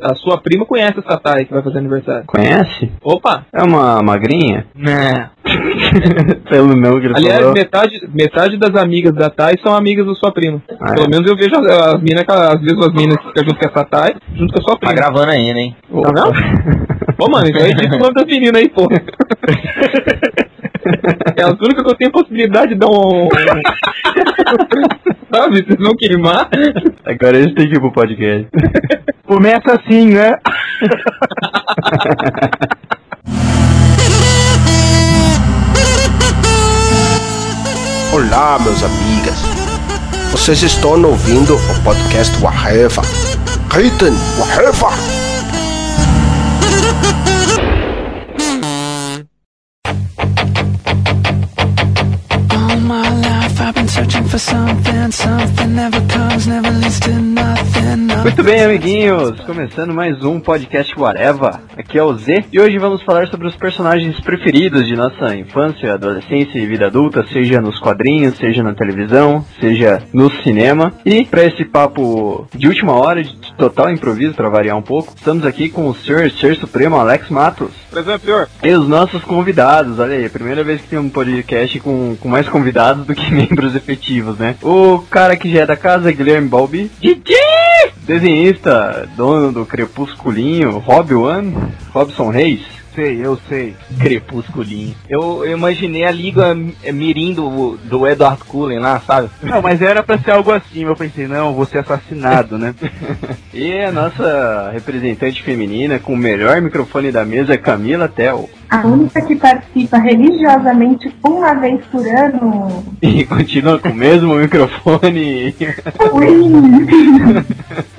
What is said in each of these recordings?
A sua prima conhece a Satai que vai fazer aniversário. Conhece? Opa! É uma magrinha? Né. Pelo meu que Aliás, falou. metade, metade das amigas da Thay são amigas da sua prima. Ah, Pelo é. menos eu vejo as, as minas, as mesmas minas que ficam junto com essa Thay, junto com a sua Tá prima. gravando ainda, hein? Tá vendo? Ô, mano, então edita o nome das meninas aí, pô. É as únicas que eu tenho possibilidade de dar um. Sabe? Vocês vão queimar. Agora eles têm que ir pro podcast. Começa assim, né? Olá, meus amigas. Vocês estão ouvindo o podcast Waheva. Ritten Waheva. Muito bem, amiguinhos. Começando mais um podcast Whatever. Aqui é o Z. E hoje vamos falar sobre os personagens preferidos de nossa infância, adolescência e vida adulta, seja nos quadrinhos, seja na televisão, seja no cinema. E para esse papo de última hora, de total improviso, para variar um pouco, estamos aqui com o Sr. Ser Supremo Alex Matos. Presente, senhor. E os nossos convidados, olha aí, primeira vez que tem um podcast com, com mais convidados do que membros efetivos, né? O cara que já é da casa, Guilherme Balbi. Didi! Desenhista, dono do Crepusculinho, Rob One, Robson Reis. Sei, eu sei. Crepusculinho. Eu, eu imaginei a liga mirim do, do Edward Cullen lá, sabe? Não, mas era pra ser algo assim. Eu pensei, não, vou ser assassinado, né? E a nossa representante feminina com o melhor microfone da mesa, Camila Tel. A única que participa religiosamente uma vez por ano. E continua com o mesmo microfone.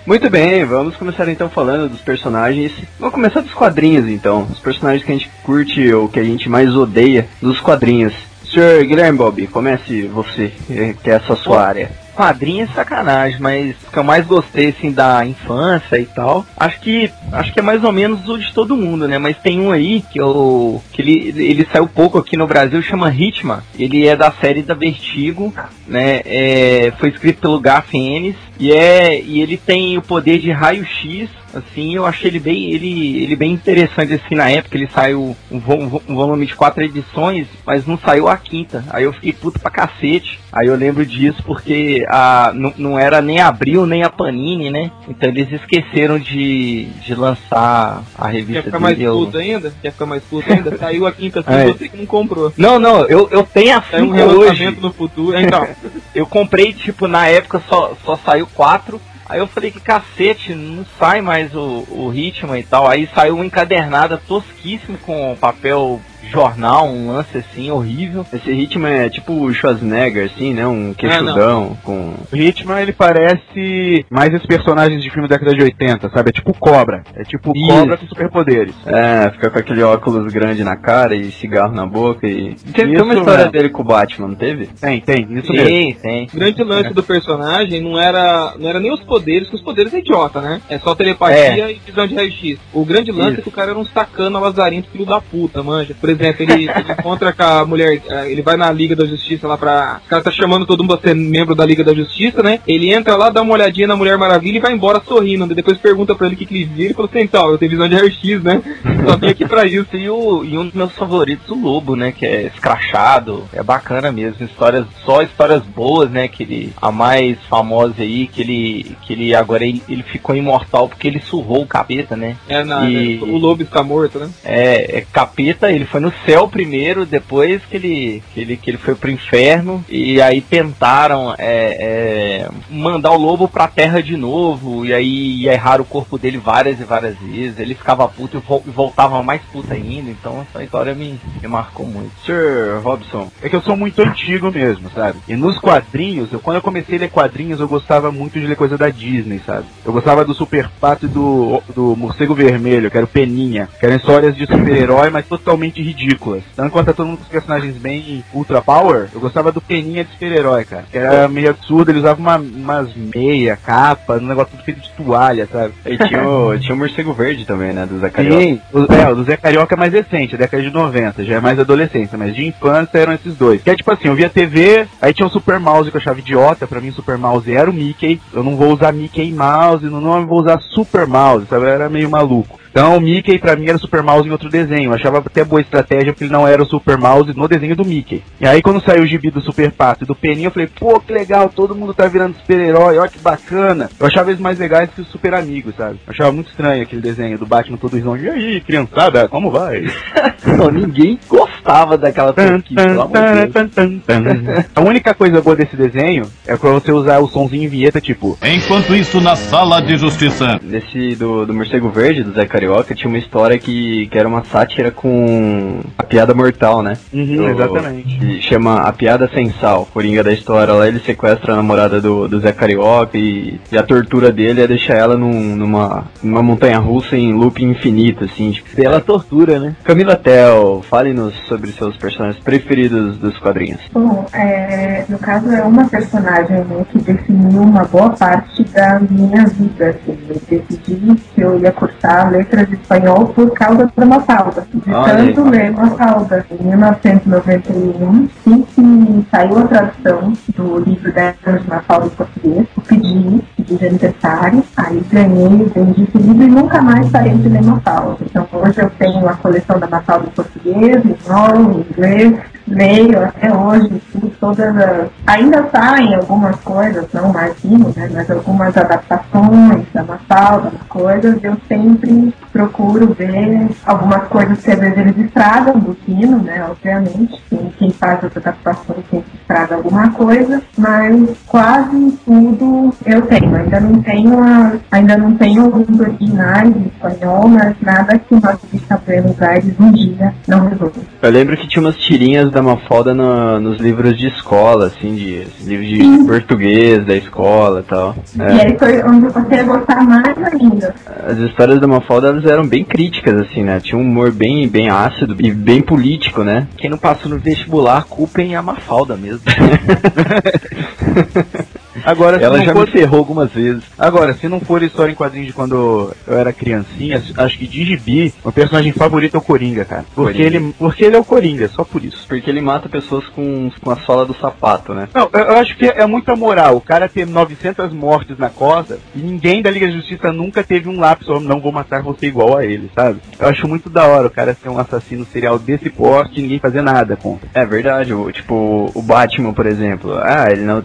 Ui! Muito bem, vamos começar então falando dos personagens. Vamos começar dos quadrinhos então. Os personagens que a gente curte ou que a gente mais odeia dos quadrinhos. Sr. Guilherme Bob, comece você, eh, que é essa sua área. Quadrinho é sacanagem, mas o que eu mais gostei assim da infância e tal, acho que acho que é mais ou menos o de todo mundo, né? Mas tem um aí que eu que ele, ele saiu pouco aqui no Brasil, chama Hitman. Ele é da série da Vertigo, né? É, foi escrito pelo Garth Ennis e é e ele tem o poder de raio-x. Assim, eu achei ele bem ele ele bem interessante assim na época. Ele saiu um, vo- um volume de quatro edições, mas não saiu a quinta. Aí eu fiquei puto pra cacete. Aí eu lembro disso porque a, não, não era nem a Abril nem a Panini, né? Então eles esqueceram de, de lançar a Quer revista ficar mais dele. Eu- puto ainda? Quer ficar mais puto ainda? Saiu a quinta assim, É. você que não comprou. Não, não, eu, eu tenho a Saiu um cinco hoje. no futuro. Então, Eu comprei, tipo, na época só, só saiu quatro. Aí eu falei que cacete, não sai mais o, o ritmo e tal. Aí saiu uma encadernada tosquíssimo com papel jornal, um lance assim horrível. Esse ritmo é tipo o Schwarzenegger, assim, né? Um queixudão com. O Hitman, ele parece mais esses personagens de filme da década de 80, sabe? É tipo Cobra. É tipo Isso. Cobra com superpoderes. É, fica com aquele óculos grande na cara e cigarro na boca e. Tem, uma história mesmo. dele com o Batman, não teve? Tem, tem, isso mesmo. Tem, o grande lance do personagem não era, não era nem os poderes, que os poderes é idiota, né? É só telepatia e visão de raio-x. O grande lance Isso. é que o cara era um sacana lazarento, filho da puta, manja. Por exemplo, ele, ele encontra com a mulher, eh, ele vai na Liga da Justiça lá pra. O cara tá chamando todo mundo pra ser membro da Liga da Justiça, né? Ele entra lá, dá uma olhadinha na Mulher Maravilha e vai embora sorrindo. Depois pergunta pra ele o que, que ele viu. Ele falou assim: então, eu tenho visão de raio-x, né? Só vim aqui pra isso. E, o, e um dos meus favoritos, o Lobo, né? Que é escrachado, é bacana mesmo. Histórias, só histórias boas, né? Que ele, a mais famosa aí, que ele, que ele agora ele, ele ficou imortal porque ele surrou o capeta, né? É, na, E- né? O lobo está morto, né? É, é capeta, ele foi no céu primeiro, depois que ele, que ele, que ele foi pro inferno, e aí tentaram é, é, mandar o lobo pra terra de novo, e aí erraram o corpo dele várias e várias vezes, ele ficava puto e vol- voltava mais puto ainda, então essa história me, me marcou muito. Sr. Robson. É que eu sou muito antigo mesmo, sabe? E nos quadrinhos, eu, quando eu comecei a ler quadrinhos, eu gostava muito de ler coisa da Disney, sabe? Eu gostava do Super Pato e do, do Morcego Vermelho, que era o Peninha. Que eram histórias de super-herói, mas totalmente ridículas. Dando conta todo mundo com os personagens bem ultra power, eu gostava do Peninha de super-herói, cara. Que era meio absurdo, ele usava uma, umas meia, capa, um negócio tudo feito de toalha, sabe? E tinha o, tinha o morcego verde também, né? Do Zé Carioca. Sim, o, é, o do Zé Carioca é mais recente, década de 90, já é mais adolescência, mas de infância eram esses dois. Que é tipo assim, eu via TV, aí tinha o Super Mouse que eu achava idiota, pra mim o Super Mouse era o Mickey, eu não vou usar Mickey Mouse, no nome eu vou usar Super Mouse, sabe? Eu era meio maluco. Então o Mickey pra mim era o Super Mouse em outro desenho. Eu achava até boa estratégia porque ele não era o Super Mouse no desenho do Mickey. E aí quando saiu o gibi do Super Pato e do Peninha, eu falei, pô, que legal, todo mundo tá virando super-herói, ó que bacana. Eu achava eles mais legais que os Super Amigos, sabe? Eu achava muito estranho aquele desenho do Batman todo risonho. E aí, criançada, como vai? Não, ninguém gostava daquela franquia, pelo amor de Deus. A única coisa boa desse desenho é pra você usar o sonzinho em vinheta, tipo, Enquanto isso, na sala de justiça. Desse do, do morcego verde, do Zé Carioca, tinha uma história que, que era uma sátira com a piada mortal, né? Uhum, exatamente. que chama A Piada Sem Sal. Coringa da história lá, ele sequestra a namorada do, do Zé Carioca e, e a tortura dele é deixar ela num- numa, numa montanha russa em loop infinito, assim. Tipo, Pela tortura, né? Camila Tel, fale-nos sobre seus personagens preferidos dos quadrinhos. Bom, é, no caso é uma personagem né, que definiu uma boa parte da minha vida. Assim. Eu decidi que eu ia cursar letras de espanhol por causa da Mafalda. De Olha aí. tanto ler Mafalda. Em 1991, assim que saiu a tradução do livro dela de Mafalda em português, eu pedi, de aniversário, aí ganhei, vendi esse livro e nunca mais parei de ler Mafalda. Então hoje eu tenho a coleção da Mafalda em português, em espanhol, em inglês, leio até hoje, todas as... Ainda saem algumas coisas, não Marquinhos, né, mas algumas adaptações da Mafalda, coisas, eu sempre procuro ver algumas coisas que às vezes eles estragam do Kino, né, obviamente, quem, quem faz as adaptações sempre estraga alguma coisa, mas quase tudo eu tenho, ainda não tenho a, ainda não tenho alguns originais em espanhol, mas nada que nós está Buenos Aires um dia não resolva. Eu lembro que tinha umas tirinhas da Mafalda no- nos livros de escola, assim, de livros de português da escola e tal. E É, aí foi onde eu passei a gostar mais ainda. as histórias da Mafalda eram bem críticas, assim, né? Tinha um humor bem, bem ácido e bem político, né? Quem não passou no vestibular, culpem a Mafalda mesmo. Agora, Ela já for- me ferrou algumas vezes. Agora, se não for história em quadrinhos de quando eu era criancinha, acho que de gibi, meu personagem favorito é o Coringa, cara. Porque Coringa. ele, porque ele é o Coringa, só por isso. Porque ele mata pessoas com, com a sola do sapato, né? Não, eu, eu acho que é muita moral. O cara ter 900 mortes na costa e ninguém da Liga da Justiça nunca teve um lápis, ó, não vou matar você igual a ele, sabe? Eu acho muito da hora o cara ser um assassino serial desse porte e ninguém fazer nada contra. É verdade, o, tipo, o Batman, por exemplo. Ah, ele não.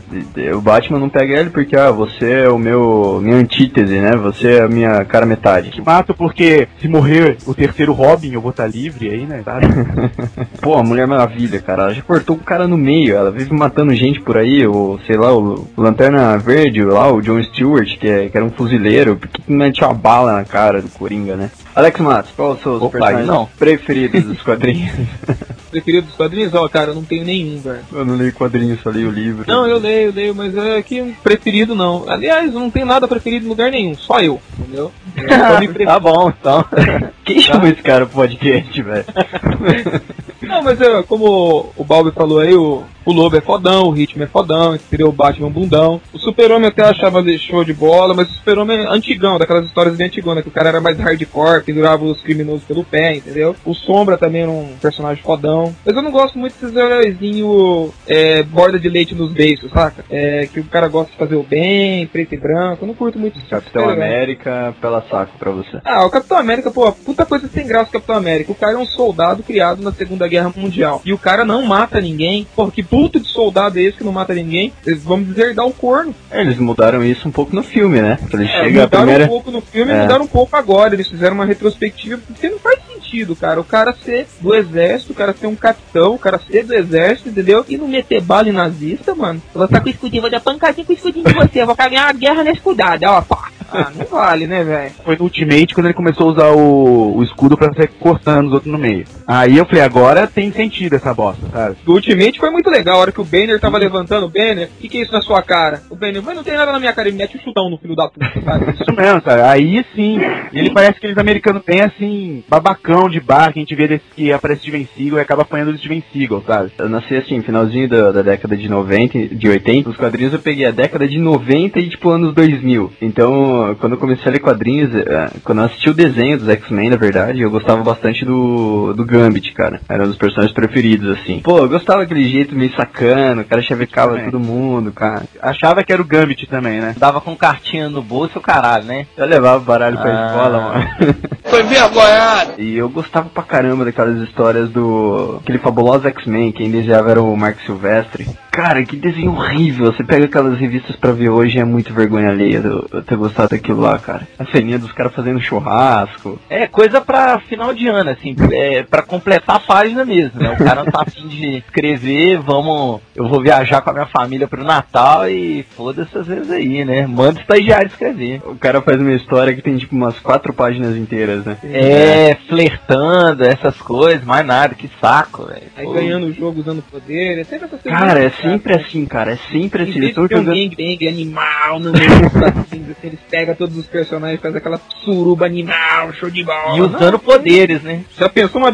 O Batman não pega ele porque, ah, você é o meu. minha antítese, né? Você é a minha cara metade. Que mato porque se morrer o terceiro Robin eu vou estar livre aí, né? Sabe? Pô, a Mulher Maravilha, cara, ela já cortou o cara no meio, ela vive matando gente por aí, o, sei lá, o, Lanterna Verde, lá, o John Stewart, que, é, que era um fuzileiro, porque que mete uma bala na cara do Coringa, né? Alex Matos, qual os seus Opa, personagens não. preferidos dos quadrinhos? Preferido dos quadrinhos? Ó, cara, eu não tenho nenhum, velho. eu não leio quadrinhos, só leio o livro. Não, eu leio, leio, mas é que preferido não. Aliás, eu não tenho nada preferido em lugar nenhum, só eu, entendeu? Eu só me tá bom, então. Quem chama esse cara pro podcast, velho? Não, mas é, como o Balbi falou aí, o, o Lobo é fodão, o Ritmo é fodão, entendeu? O Batman é um bundão. O Super-Homem até achava show de bola, mas o Super-Homem é antigão, daquelas histórias bem antigonas, que o cara era mais hardcore, pendurava os criminosos pelo pé, entendeu? O Sombra também era um personagem fodão. Mas eu não gosto muito desses heróizinhos é, borda de leite nos beiços, saca? É, que o cara gosta de fazer o bem, preto e branco. Eu não curto muito isso. Capitão Tá ligado? América, pela saco pra você. Ah, o Capitão América, pô, puta coisa sem graça o Capitão América. O cara é um soldado criado na Segunda Guerra Mundial. E o cara não mata ninguém. Pô, que puto de soldado é esse que não mata ninguém? Eles vão dizer dar o corno. É, eles mudaram isso um pouco no filme, né? Ele É, chega mudaram primeira. um pouco no filme É. e mudaram um pouco agora. Eles fizeram uma retrospectiva, porque não faz sentido, cara. O cara ser do exército, o cara ser um capitão, o cara ser do exército, entendeu? E não meter bala em nazista, mano. Ela tá com o escudinho, vou dar pancadinha com o escudinho de você. Eu vou caminhar a guerra nesse cuidado, ó, pá. Ah, não vale, né, velho? Foi no Ultimate quando ele começou a usar o, o escudo pra sair cortando os outros no meio. Aí eu falei, agora tem sentido essa bosta, sabe? Do Ultimate foi muito legal, a hora que o Banner tava levantando o Banner, o que, que é isso na sua cara? O Banner, mas não tem nada na minha cara, ele mete um chutão no filho da puta, sabe? Isso mesmo, cara. Aí sim, ele parece aqueles americanos bem assim, babacão de bar, que a gente vê desse que aparece Steven Seagal e acaba apanhando do Steven Seagal, sabe? Eu nasci assim, finalzinho da, da década de 90, de 80. Os quadrinhos eu peguei a década de 90 e tipo anos 2000. Então, quando eu comecei a ler quadrinhos, eh, quando eu assisti o desenho dos X-Men, na verdade, eu gostava bastante do, do Gambit, cara. Era um dos personagens preferidos, assim. Pô, eu gostava daquele jeito meio sacano, o cara chavecava Também. todo mundo, cara. Achava que era o Gambit também, né? Dava com cartinha no bolso, o caralho, né? Eu levava o baralho pra Ah. escola, mano. Foi vergonhado. E eu gostava pra caramba daquelas histórias do. aquele fabuloso X-Men, quem desenhava era o Mark Silvestre. Cara, que desenho horrível. Você pega aquelas revistas pra ver hoje é muito vergonha alheia eu, eu ter gostado daquilo lá, cara. A ceninha dos caras fazendo churrasco. É coisa pra final de ano, assim, é pra completar a página mesmo, né? O cara não tá afim de escrever, vamos. Eu vou viajar com a minha família pro Natal e foda-se às vezes aí, né? Manda o estagiário escrever. O cara faz uma história que tem tipo umas quatro páginas inteiras, né? É, flertando, essas coisas, mais nada, que saco, velho. Aí Pô. ganhando o jogo usando poder, é sempre essas coisas. Cara, é chatas. sempre assim, cara. É sempre assim. Eles estão de ter um jogando. gangbang animal no meio dos assim, eles pegam todos os personagens, faz aquela suruba animal, show de bola. E usando poderes, né? Já pensou uma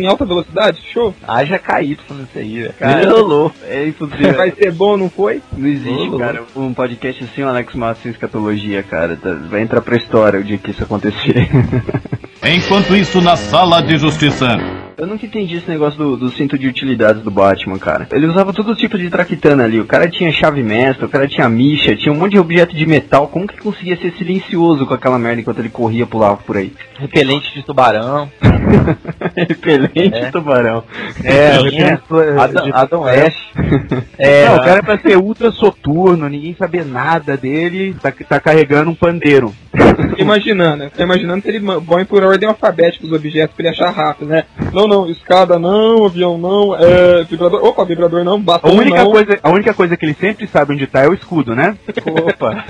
em alta velocidade? Show. Haja KY nisso aí, velho. Cara, rolou. É impossível. Vai ser bom, não foi? Não existe, cara, um podcast assim, o Alex Massa em escatologia, cara. Tá- Vai entrar pra história o dia que isso acontecer. Enquanto isso, na sala de justiça. Eu nunca entendi esse negócio do, do cinto de utilidades do Batman, cara. Ele usava todo tipo de traquitana ali. O cara tinha chave mestra, o cara tinha micha, tinha um monte de objeto de metal. Como que conseguia ser silencioso com aquela merda enquanto ele corria e pulava por aí? Repelente de tubarão. Repelente É. tubarão. É, Adam, de- Adam West. É, não, o cara é pra ser ultra soturno, ninguém saber nada dele, tá, tá carregando um pandeiro. Imaginando, né? Fiquei imaginando se ele põe por ordem alfabética os objetos pra ele achar rápido, né? Não, não, escada não, avião não, é, vibrador, opa, vibrador não, A batom única, não. coisa, a única coisa que ele sempre sabe onde tá é o escudo, né? Opa!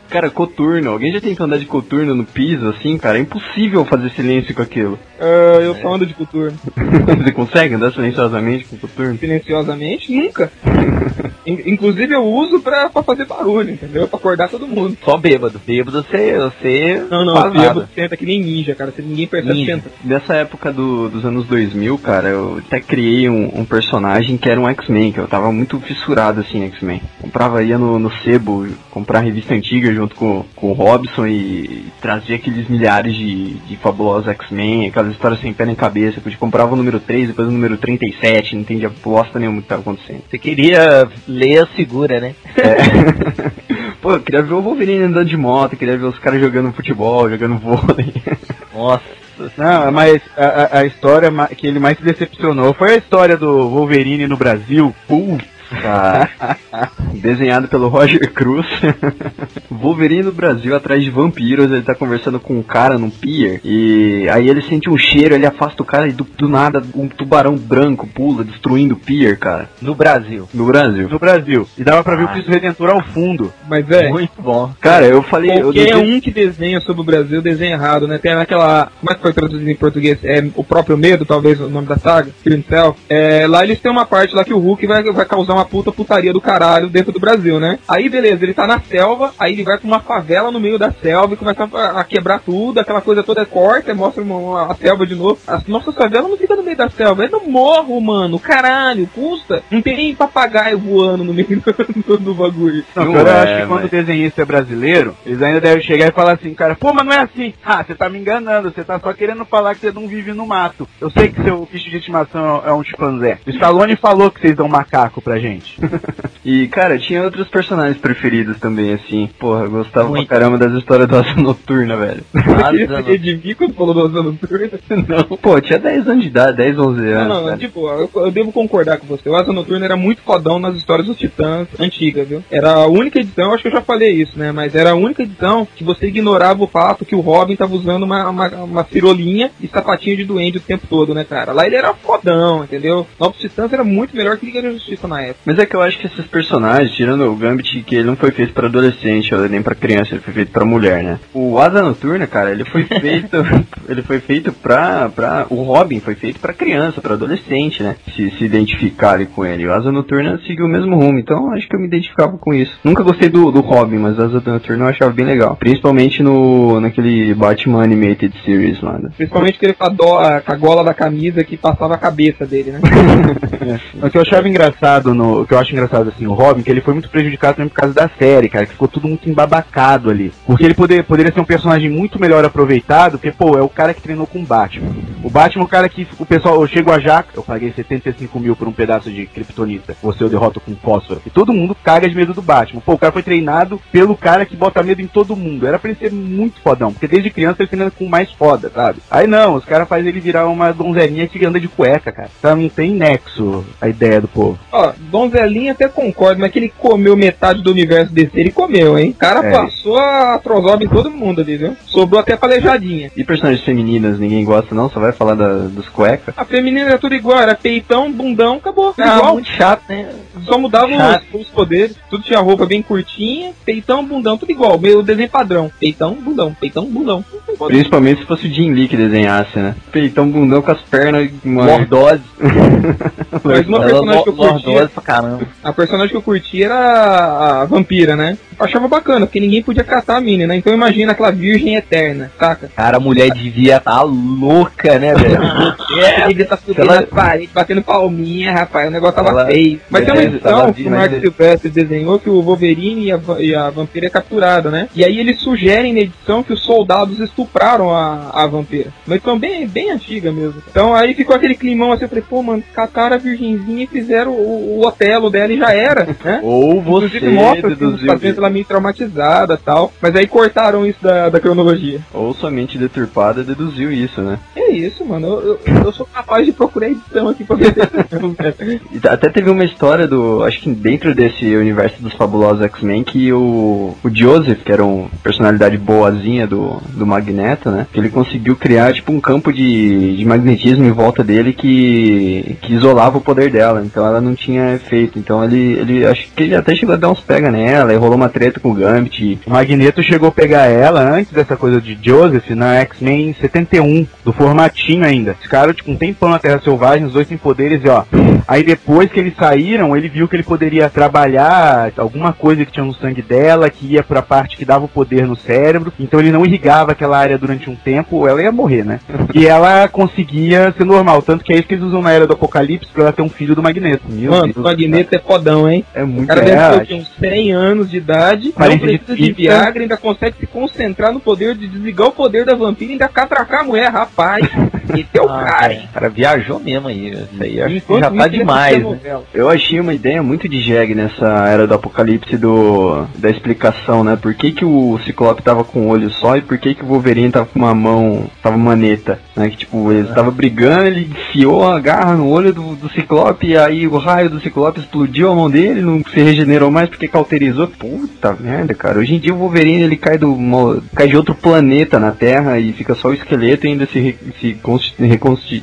cara, coturno. Alguém já tentou andar de coturno no piso assim, cara? É impossível fazer silêncio com aquilo. Ah, eu só ando de coturno. Você consegue andar silenciosamente com coturno? Silenciosamente, nunca. In- Inclusive eu uso pra, pra fazer barulho, entendeu? Pra acordar todo mundo. Só bêbado. Bêbado você. você Não, não, bêbado senta que nem ninja, cara. Se ninguém percebe, Ninja. senta. Dessa época do- dos anos 2000, cara, eu até criei um, um personagem que era um X-Men, que eu tava muito fissurado assim em X-Men. Comprava, ia no, no sebo, comprar revista antiga junto com, com o Robson e, trazia aqueles milhares de, de fabulosos X-Men, aquelas histórias sem pé nem cabeça. Eu comprava o número 3, depois o número 37, não entendia bosta nenhuma o que tava acontecendo. Você queria ler a segura, né? É. Pô, eu queria ver o Wolverine andando de moto, queria ver os caras jogando futebol, jogando vôlei. Nossa. Não, mas a, a- história que ele mais se decepcionou foi a história do Wolverine no Brasil. Putz, cara. Desenhado pelo Roger Cruz. Wolverine no Brasil atrás de vampiros, ele tá conversando com um cara num pier. E aí ele sente um cheiro, ele afasta o cara e do, do nada um tubarão branco pula, destruindo o pier, cara. No Brasil. No Brasil. No Brasil. E dava pra ver o Cristo Redentor ao fundo. Mas é. Muito bom. Cara, eu falei. Eu Qualquer desenho- um que desenha sobre o Brasil desenha errado, né? Tem aquela. Como é que foi traduzido em português? É o próprio medo, talvez, o nome da saga, Fear. É, lá eles têm uma parte lá que o Hulk vai, vai causar uma puta putaria do caralho dentro do Brasil, né? Aí beleza, ele tá na selva, aí ele vai pra uma favela no meio da selva e começa a, a quebrar tudo, aquela coisa toda corta, mostra uma, uma- a selva de novo. As nossas favelas não ficam no meio da selva, é no morro, mano. Caralho, custa. Não tem papagaio voando no meio do, do bagulho. Não, Não cara, eu é, acho que quando o desenhista é brasileiro, eles ainda devem chegar e falar assim, cara, pô, mas não é assim. Ah, você tá me enganando, você tá só querendo falar que você não vive no mato. Eu sei que seu bicho de estimação é um chimpanzé. O Stallone falou que vocês dão macaco pra gente. E, cara, tinha outros personagens preferidos também, assim. Porra, eu gostava Muito. pra caramba das histórias do Asa Noturna, velho. Eu fiquei de mim quando falou do Asa Noturna. Não, pô, eu tinha 10 anos de idade, 10, 11 Não, anos. não, cara. tipo, eu, eu devo concordar com você. O Asa Noturna era muito fodão nas histórias dos Titãs antigas, viu? Era a única edição, acho que eu já falei isso, né? Mas era a única edição que você ignorava o fato que o Robin tava usando uma, uma, uma cirolinha e sapatinho de duende o tempo todo, né, cara? Lá ele era fodão, entendeu? Novos Titãs era muito melhor que Liga da Justiça na época. Época. Mas é que eu acho que esses personagens, tirando o Gambit, que ele não foi feito pra adolescente, ou nem pra criança, ele foi feito pra mulher, né? O Asa Noturna, cara, ele foi feito. ele foi feito pra, pra. O Robin foi feito pra criança, pra adolescente, né? Se, se identificarem com ele. O Asa Noturna seguiu o mesmo rumo, então acho que eu me identificava com isso. Nunca gostei do, do Robin, mas o Asa Noturna eu achava bem legal. Principalmente no naquele Batman Animated Series lá. né? Principalmente que ele com a, gola da camisa que passava a cabeça dele, né? O que eu achava engraçado no. O que eu acho engraçado assim, o Robin, que ele foi muito prejudicado também por causa da série, cara, que ficou tudo muito embabacado ali. Porque ele poder, poderia ser um personagem muito melhor aproveitado, porque, pô, é o cara que treinou com o Batman. O Batman é o cara que o pessoal, eu chego a Jaca, eu paguei 75 mil por um pedaço de kryptonita. Você eu derroto com fósforo. E todo mundo caga de medo do Batman. Pô, o cara foi treinado pelo cara que bota medo em todo mundo. Era pra ele ser muito fodão, porque desde criança ele treina com mais foda, sabe? Aí não, os caras fazem ele virar uma donzelinha que anda de cueca, cara. Então não tem nexo a ideia do povo. Ó, Donzelinha até concordo, mas que ele comeu metade do universo desse, ele comeu, hein? O cara É. passou a trozoba em todo mundo ali, viu? Sobrou até palejadinha. E personagens femininas ninguém gosta não, só vai falar da, dos cuecas. A feminina era tudo igual, era peitão, bundão, acabou. Tudo Ah, igual. muito chato, né? Só mudava os, os poderes, tudo tinha roupa bem curtinha, peitão, bundão, tudo igual, meio desenho padrão. Peitão, bundão, peitão, bundão. Principalmente se fosse o Jim Lee que desenhasse, né? Peitão bundão com as pernas uma... Lordose. Mas uma personagem que eu curtia, caramba. a personagem que eu curtia era a vampira, né? Eu achava bacana, porque ninguém podia catar a mina, né? Então imagina aquela virgem eterna, saca? Cara, a mulher devia tá louca, né, velho? É, devia estar subindo ela- nas paredes, batendo palminha, rapaz, o negócio tava Ela- feio. Mas tem uma É, edição que o mas- Mark Silvestre desenhou que o Wolverine e a, e a vampira é capturada, né? E aí eles sugerem na edição que os soldados estupraram a, a vampira. Uma edição bem, bem antiga mesmo. Então aí ficou aquele climão assim, eu falei, pô, mano, cataram a virgenzinha e fizeram o, o otelo dela e já era, né? Ou você Inclusive mostra os deduziu ela meio traumatizada e tal. Mas aí cortaram isso da, da cronologia. Ou somente deturpada deduziu isso, né? É isso, mano. Eu, eu, eu sou capaz de procurar edição aqui pra ver Até teve uma história do. Acho que dentro desse universo dos fabulosos X-Men que o, o Joseph, que era uma personalidade boazinha do, do Magneto, né? Que ele conseguiu criar tipo um campo de, de magnetismo em volta dele que, que isolava o poder dela. Então ela não tinha efeito. Então ele, ele acho que ele até chegou a dar uns pega nela e rolou uma treta com o Gambit. O Magneto chegou a pegar ela antes dessa coisa de Joseph na X-Men 71, do formatinho ainda. Esse cara, tipo, um tempão na Terra Selvagem, os dois têm poderes e ó. Aí depois que eles saíram, ele viu que ele poderia trabalhar alguma coisa que tinha no sangue dela, que ia pra parte que dava o poder no cérebro. Então ele não irrigava aquela área durante um tempo, ela ia morrer, né? E ela conseguia ser normal. Tanto que é isso que eles usam na era do Apocalipse pra ela ter um filho do Magneto. Meu Mano, Deus o Magneto é fodão, hein? É O muito cara É, deve ter uns 100 anos de idade, não Aparência de precisa de fita. Viagra, ainda consegue se concentrar no poder de desligar o poder da vampira e ainda catracar a mulher, rapaz. Esse é o Ah, cara, hein? O cara viajou mesmo aí. Isso aí acho que já tá ele demais, né? Eu achei uma ideia muito de jegue nessa era do apocalipse do da explicação, né? Por que, que o Ciclope tava com um olho só e por que, que o Wolverine tava com uma mão, tava maneta, né? Que tipo, eles tava brigando, ele enfiou a garra no olho do, do Ciclope e aí o raio do Ciclope explodiu a mão dele, não se regenerou mais porque cauterizou. Puta merda, cara. Hoje em dia o Wolverine ele cai do cai de outro planeta na Terra e fica só o esqueleto e ainda se, se consti- reconsti...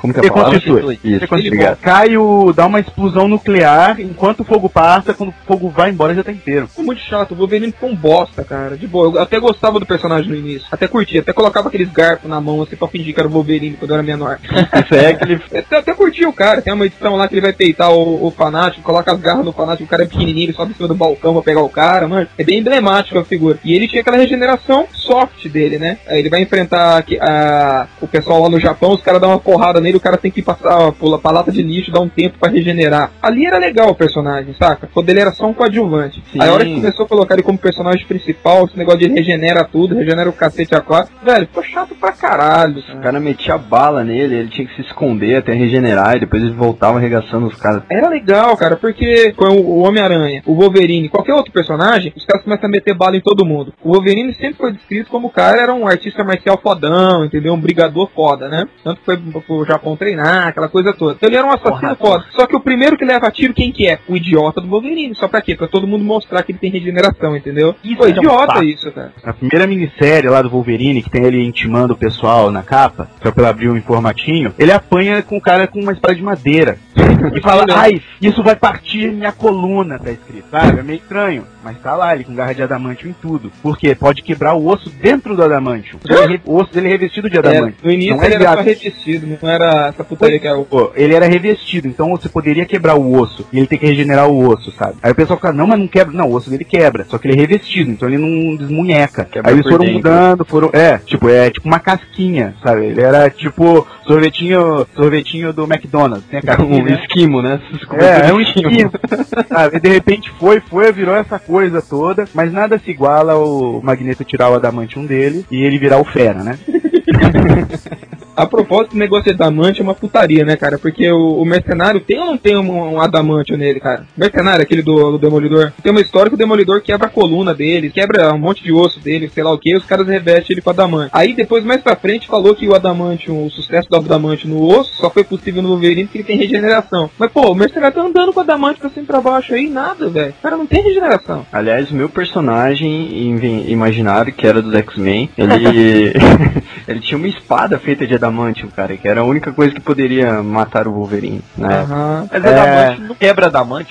Como que é a palavra? Reconstitui. Isso, Ele obrigado. Cai o, dá uma explosão nuclear, enquanto o fogo passa, quando o fogo vai embora já tá inteiro. Ficou muito chato, o Wolverine ficou um bosta, cara. De boa, eu até gostava do personagem no início. Até curtia, até colocava aqueles garfos na mão assim pra fingir que era o Wolverine quando eu era menor. Isso é aquele Até, até curti o cara, tem uma edição lá que ele vai peitar o, o fanático, coloca as garras no fanático, o cara é pequenininho, ele sobe em cima do balcão pra pegar o cara, mano. É bem emblemático a figura. E ele tinha aquela regeneração soft dele, né? Aí ele vai enfrentar aqui, a, o pessoal lá no Japão, os caras dão uma porrada nele, o cara tem que passar pula pra lata de lixo, dar um tempo pra regenerar. Ali era legal o personagem, saca? Quando ele era só um coadjuvante. Sim. Aí a hora que começou a colocar ele como personagem principal, esse negócio de regenera tudo, regenera o cacete a quatro, velho, ficou chato pra caralho. O cara. cara metia bala nele, ele tinha que se esconder até regenerar e depois ele voltava arregaçando os caras. Era legal, cara, porque com o o Homem-Aranha, o Wolverine, qualquer outro personagem, os caras começam a meter bala em todo mundo. O Wolverine sempre foi descrito como o cara era um artista marcial fodão, entendeu? Um brigador foda, né? Tanto que foi pro Japão treinar, aquela coisa toda. Então ele era um assassino foda. Só que o primeiro que leva tiro, quem que é? O idiota do Wolverine. Só pra quê? Pra todo mundo mostrar que ele tem regeneração, entendeu? Isso Pô, é um idiota saco. isso, cara. A primeira minissérie lá do Wolverine, que tem ele intimando o pessoal na capa, só pra abrir um informatinho, ele apanha com o cara com uma espada de madeira. E fala, ai, isso vai partir minha coluna, tá escrito. Sabe? É meio estranho. Mas tá lá, ele com garra de adamantium em tudo. Por quê? Pode quebrar o osso dentro do adamantium. Ele- O osso dele é revestido de É, adamantium. no início Não é ele era só revestido, não era essa putaria que é o. Pô, ele era revestido, então você poderia quebrar o osso e ele tem que regenerar o osso, sabe? Aí o pessoal fica, não, mas não quebra. Não, o osso dele quebra, só que ele é revestido, então ele não desmunheca. Quebra Aí eles foram dentro. mudando, foram. É, tipo, é tipo uma casquinha, sabe? Ele era tipo sorvetinho, sorvetinho do McDonald's. Tem a casquinha. Um né? esquimo, né? É, é um esquema. sabe? E de repente foi, foi, virou essa coisa toda, mas nada se iguala ao Magneto tirar o adamantium dele e ele virar o Fera, né? A propósito, o negócio de adamante é uma putaria, né, cara? Porque o, o mercenário tem ou não tem um, um adamante nele, cara? O mercenário, aquele do, do Demolidor, tem uma história que o Demolidor quebra a coluna dele, quebra um monte de osso dele, sei lá o que, os caras revestem ele com adamante. Aí depois, mais pra frente, falou que o adamante, o sucesso do adamante no osso, só foi possível no Wolverine porque ele tem regeneração. Mas, pô, o mercenário tá andando com adamante pra cima e pra baixo aí, nada, velho. O cara não tem regeneração. Aliás, o meu personagem imaginário, que era dos X-Men, ele. ele tinha uma espada feita de adamantium, cara, que era a única coisa que poderia matar o Wolverine, né? Aham. Mas adamante não quebra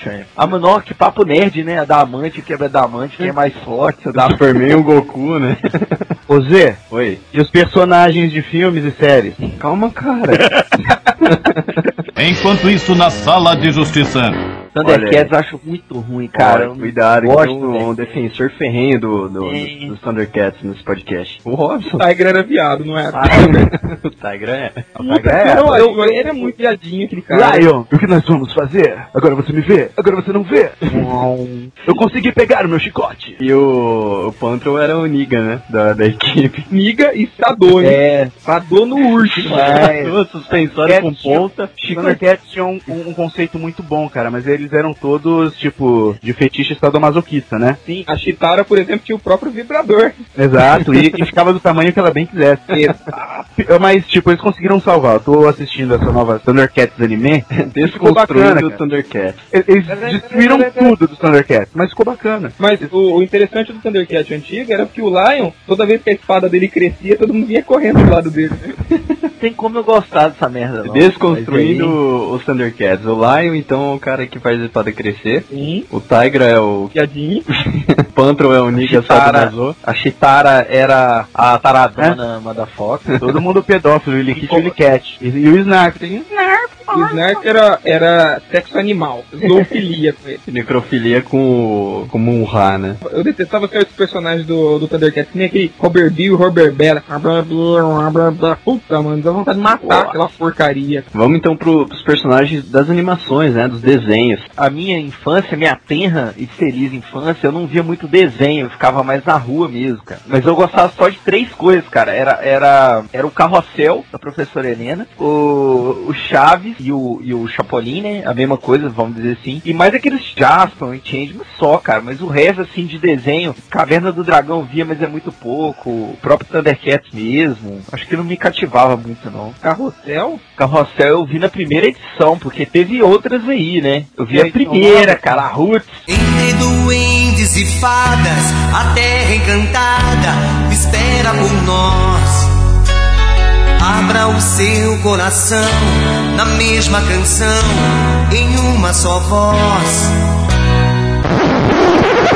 velho. Ah, mas não, que papo nerd, né? Adamante quebra adamante, quem é mais forte, O Superman e o Goku, né? Ô Zé, Oi. e os personagens de filmes e séries? Calma, cara. Enquanto isso, na sala de justiça. Thundercats eu acho muito ruim, cara. Não cuidado, gosto, que tem um, um defensor ferrenho do, do, É. dos Thundercats nesse podcast. O Robson. O Tiger era viado, não era? o Tigra é. Puta, não, eu, eu- ele é muito viadinho, aquele cara. Lion, o que nós vamos fazer? Agora você me vê, agora você não vê. Eu consegui pegar o meu chicote. E o, o Pantro era o Niga, né? Da, da equipe. Niga e Sador, né? É, Sador no urso. O suspensório com ponta. Thundercats tinham um, um conceito muito bom, cara, mas eles eram todos, tipo, de fetiche sadomasoquista, né? Sim, a Chitara, por exemplo, tinha o próprio vibrador. Exato, e, e ficava do tamanho que ela bem quisesse. Mas, tipo, eles conseguiram salvar. Eu tô assistindo essa nova Thundercats anime. Desconstruindo o cara. Thundercat. Eles destruíram tudo dos Thundercats, mas ficou bacana. Mas o, o interessante do Thundercat antigo era que o Lion, toda vez que a espada dele crescia, todo mundo vinha correndo do lado dele. não tem como eu gostar dessa merda, não. Desconstruindo Mas os Thundercats. O Lion, então, é o cara que faz a espada crescer. Sim, O Tigra é o. viadinho. o Pantro é o Niga Chitara, Sadomaso. a Chitara era a taradona da Fox. Todo mundo pedófilo, ele Kit e ele Cat. E, o Snark. Tem... O Snark era, era sexo animal, zoofilia com ele. Necrofilia com o. com o Munra, né? Eu detestava certos personagens do, do Thundercat, que nem aquele Robert Bill Robert Bella. Robert Bill, Robert Bella. Puta, mano, dá vontade de matar aquela porcaria. Vamos então pro, pros personagens das animações, né? Dos desenhos. A minha infância, minha tenra e feliz infância, eu não via muito desenho, eu ficava mais na rua mesmo, cara. Mas eu gostava só de três coisas, cara. Era, era, era o carrossel da professora Helena, o, o Chaves e o, e o Chapolin, né? A mesma coisa, vamos dizer assim. E mais aqueles Jaspion e Changeman só, cara. Mas o resto, assim, de desenho, Caverna do Dragão via, mas é muito pouco. O próprio Thundercats mesmo. Acho que não me cativava muito, não. Carrossel? Carrossel eu vi na primeira edição, porque teve outras aí, né? Eu vi E a primeira, cara, a Roots. Entre duendes e fadas, a terra encantada espera por nós. Abra o seu coração na mesma canção, em uma só voz.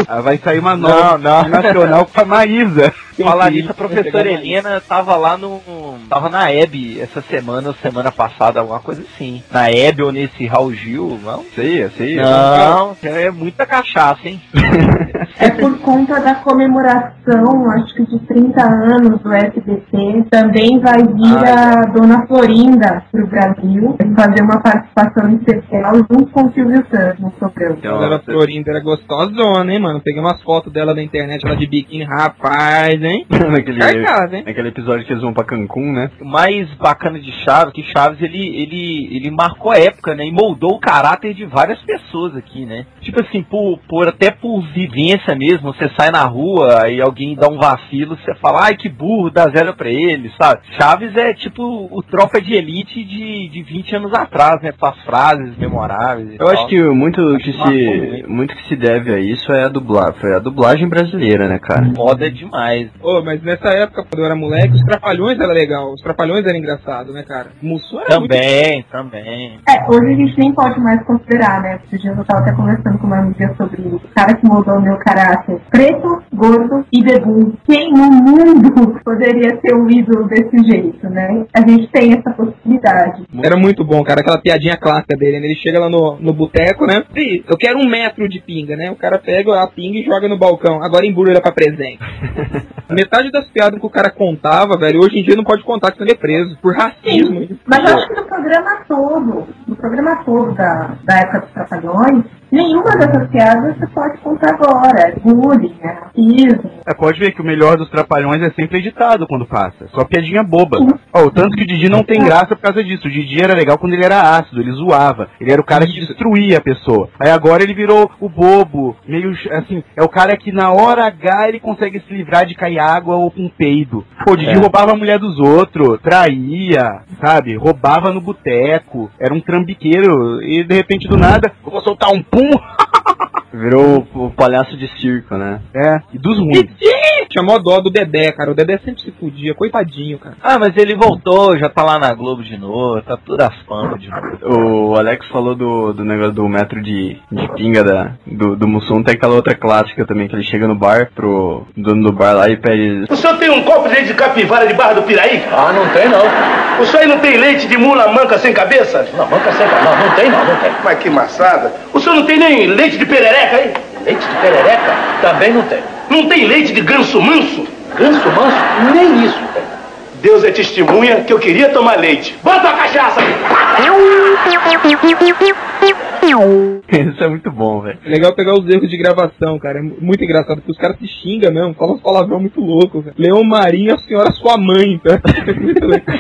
Ah, vai sair uma nova nacional com a Maísa. Falar nisso, a professora Helena tava lá no. tava na Hebe essa semana, ou semana passada, alguma coisa assim. Na Hebe ou nesse Raul Gil, não? Sei, sei. Não, é muita cachaça, hein? É por conta da comemoração, acho que de 30 anos do SBT. Também vai vir a Dona Florinda pro Brasil fazer uma participação especial junto com o Silvio Santos no programa. Então, Florinda, era gostosona, hein, mano? Peguei umas fotos dela na internet, ela de biquíni, rapaz, hein? naquele, hein? naquele episódio que eles vão pra Cancún, né? O mais bacana de Chaves, que Chaves ele, ele, ele marcou a época, né? E moldou o caráter de várias pessoas aqui, né? Tipo assim, por, por até por vivência experiência mesmo, você sai na rua e alguém dá um vacilo, você fala, ai que burro, dá zero pra ele, sabe? Chaves é tipo o tropa de elite de, de 20 anos atrás, né? Com as frases memoráveis. e Eu tal. acho que muito que se muito. que se deve a isso é a dublagem, foi a dublagem brasileira, né, cara? Foda demais. Ô, mas nessa época, quando eu era moleque, os Trapalhões era legal. Os Trapalhões era engraçado, né, cara? Mussum era muito... Também, também. É, hoje a gente nem pode mais considerar, né? Esses dias eu tava até conversando com uma amiga sobre o cara que moldou o meu caráter. Preto, gordo e bebum. Quem no mundo poderia ser um ídolo desse jeito, né? A gente tem essa possibilidade. Era muito bom, cara. Aquela piadinha clássica dele, né? Ele chega lá no, no boteco, né? Ih, eu quero um metro de pinga, né? O cara pega a pinga e joga no balcão. Agora embrulha pra presente. Metade das piadas que o cara contava, velho, hoje em dia não pode contar que ele é preso. Por racismo. Mas eu acho que no programa todo, no programa todo da, da época dos Trapalhões, nenhuma dessas piadas você pode contar agora. É bullying, é racismo. É, pode ver que o melhor dos Trapalhões é sempre editado quando passa. Só piadinha boba. Ó, o tanto que o Didi não tem graça por causa disso. O Didi era legal quando ele era ácido, ele zoava. Ele era o cara que destruía a pessoa. Aí agora ele virou o bobo, meio assim, é o cara que na hora H ele consegue se livrar de cair água ou com peido. Pô, o Didi É. roubava a mulher dos outros, traía, sabe? Roubava no boteco, era um trambiqueiro e de repente do nada, eu vou soltar um pum. Virou o, o palhaço de circo, né? É, e dos ruins. Tinha mó dó do Dedé, cara. O Dedé sempre se fudia. Coitadinho, cara. Ah, mas ele voltou, já tá lá na Globo de novo, tá tudo as pampas de novo. O Alex falou do, do negócio do metro de, de pinga da, do, do Mussum. Tem aquela outra clássica também, que ele chega no bar pro dono do bar lá e pede. O senhor tem um copo de leite de capivara de Barra do Piraí? Ah, não tem não. O senhor aí não tem leite de mula manca sem cabeça? Não, manca sem cabeça. Não, não tem não, não tem. Mas que maçada. O senhor não tem nem leite de perereca aí? Leite de perereca? Também não tem. Não tem leite de ganso manso? Ganso manso? Nem isso tem. Deus é testemunha que eu queria tomar leite. Bota a cachaça! Isso é muito bom, velho. É legal pegar os erros de gravação, cara. É muito engraçado, porque os caras se xingam mesmo, falam uns palavrão muito louco, velho. Leão Marinho, a senhora sua mãe, tá? É muito legal.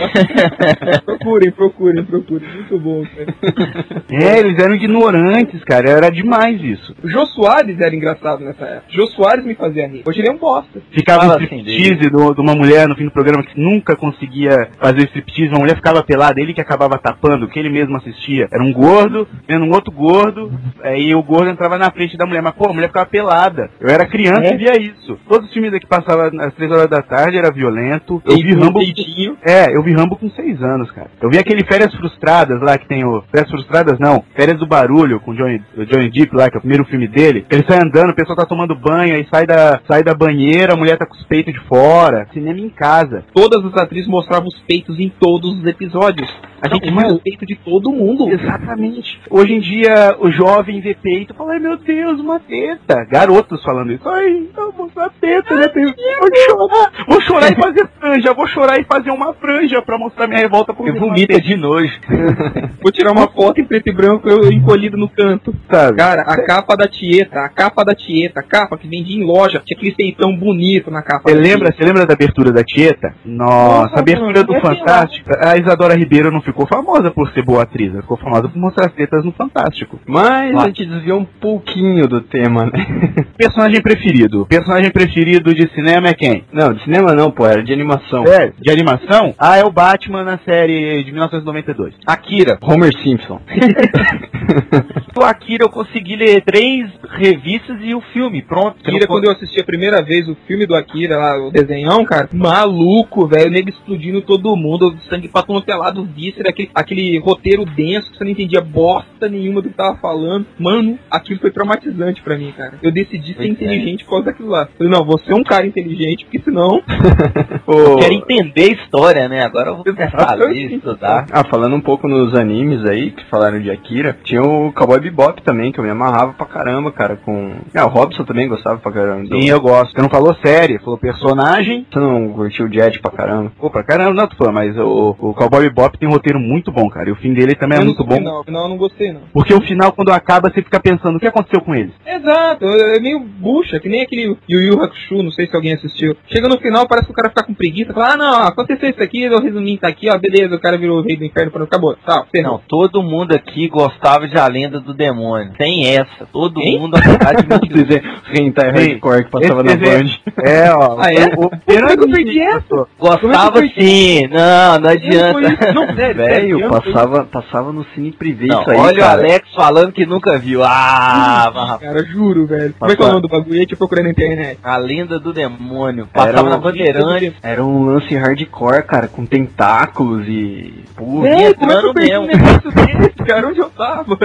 procurem, procurem, procurem. Muito bom, cara. É, eles eram ignorantes, cara. Era demais isso. O Jô Soares era engraçado nessa época. O Jô Soares me fazia rir. Hoje ele é um bosta. Ficava um assim do- de uma mulher no fim do programa que nunca conseguia fazer striptease. Uma mulher ficava pelada, ele que acabava tapando, que ele mesmo assistia. Era um gordo, vendo um outro gordo, aí o gordo entrava na frente da mulher. Mas, pô, a mulher ficava pelada. Eu era criança É? e via isso. Todos os filmes que passavam às três horas da tarde era violento. Eu vi Rambo. peitinho. É, eu vi Rambo com seis anos, cara. Eu vi aquele Férias Frustradas lá que tem o. Férias Frustradas não, Férias do Barulho com o Johnny, o Johnny Depp lá, que é o primeiro filme dele. Ele sai andando, o pessoal tá tomando banho, aí sai da, sai da banheira, a mulher tá com os peitos de fora. Cinema em casa. Todas as atrizes mostravam os peitos em todos os episódios. A gente Não, mas- o peito de todo mundo. Exatamente. Hoje em dia, o jovem vê peito e fala, ai meu Deus, uma teta. Garotos falando isso. Ai, eu mostrar teta, né? Vou chorar. Vou chorar e fazer franja. Vou chorar e fazer uma franja pra mostrar minha revolta por E ver uma vomita de nojo. Vou tirar uma foto em preto e branco, eu encolhido no canto. Sabe? Cara, a capa da Tieta, a capa da Tieta, a capa que vendia em loja, tinha aquele peitão bonito na capa. Você da lembra, lembra da abertura da Tieta? Nossa, Nossa, a abertura mano, do Fantástico. A Isadora Ribeiro não ficou famosa por ser boa atriz, ela ficou famosa por mostrar as tetas no Fantástico. Mas a gente desviou um pouquinho do tema, né? Personagem preferido. Personagem preferido de cinema é quem? Não, de cinema não, pô, era de animação. É, de animação? Ah, é o Batman na série de 1992. Akira. Homer Simpson. O Akira eu consegui ler três revistas e o filme, pronto. Akira, quando eu assisti a primeira vez o filme do Akira, lá, o desenhão, cara, maluco, velho, nego explodindo todo mundo, sangue pra todo é lado, víscera, aquele, aquele roteiro denso que você não entendia bosta nenhuma do que tava falando. Mano, aquilo foi traumatizante pra mim, cara. Eu decidi ser Pois é. inteligente por causa daquilo lá. Falei, não, você é um cara inteligente, porque senão. Ô, Quero entender a história, né? Agora eu vou começar a estudar. Ah, falando um pouco nos animes aí, que falaram de Akira, tinha o Cowboy Bebop também, que eu me amarrava pra caramba, cara, com... Ah, o Robson também gostava pra caramba. do- Sim, eu gosto. Você não falou série, falou personagem. Você não curtiu o Jet pra caramba? Pô, pra caramba, não, tu falando, mas o, o Cowboy Bebop tem roteiro roteiro muito bom, cara. E o fim dele também é Menos muito o bom. Final, o final eu não gostei, não. Porque o final, quando acaba, você fica pensando o que aconteceu com eles. Exato, é meio bucha, que nem aquele Yu Yu Hakusho, não sei se alguém assistiu. Chega no final, parece que o cara fica com preguiça, fala, ah não, aconteceu isso aqui, o resuminho tá aqui, ó, beleza, o cara virou o rei do inferno, pronto, acabou, tá. Não, todo mundo aqui gostava de A Lenda do Demônio. Tem essa. Todo mundo, apesar de. Dizer, Hentai Hardcore que passava na Band. É, ó. Ah, é? O, o, Como é que eu perdi essa? Gostava sim. Não, não adianta. Não, sério, Velho, passava, passava no Cine Privé Não, isso aí, olha cara. o Alex falando que nunca viu. Ah. Cara, juro, velho. Como é que é o nome do bagulho? Eu te procurei na internet. A Lenda do Demônio. Passava um- na Bandeirantes. Era um lance hardcore, cara, com tentáculos e... Pô, É, como é que eu entrando perdi um mesmo. negócio desse, cara? Onde eu tava?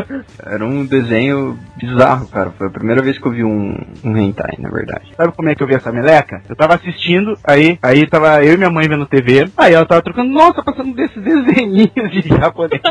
Era um desenho bizarro, cara. Foi a primeira vez que eu vi um, um hentai, na verdade. Sabe como é que eu vi essa meleca? Eu tava assistindo, aí, aí tava eu e minha mãe vendo TV, aí ela tava trocando, nossa, passando desses desenhinhos de japonês.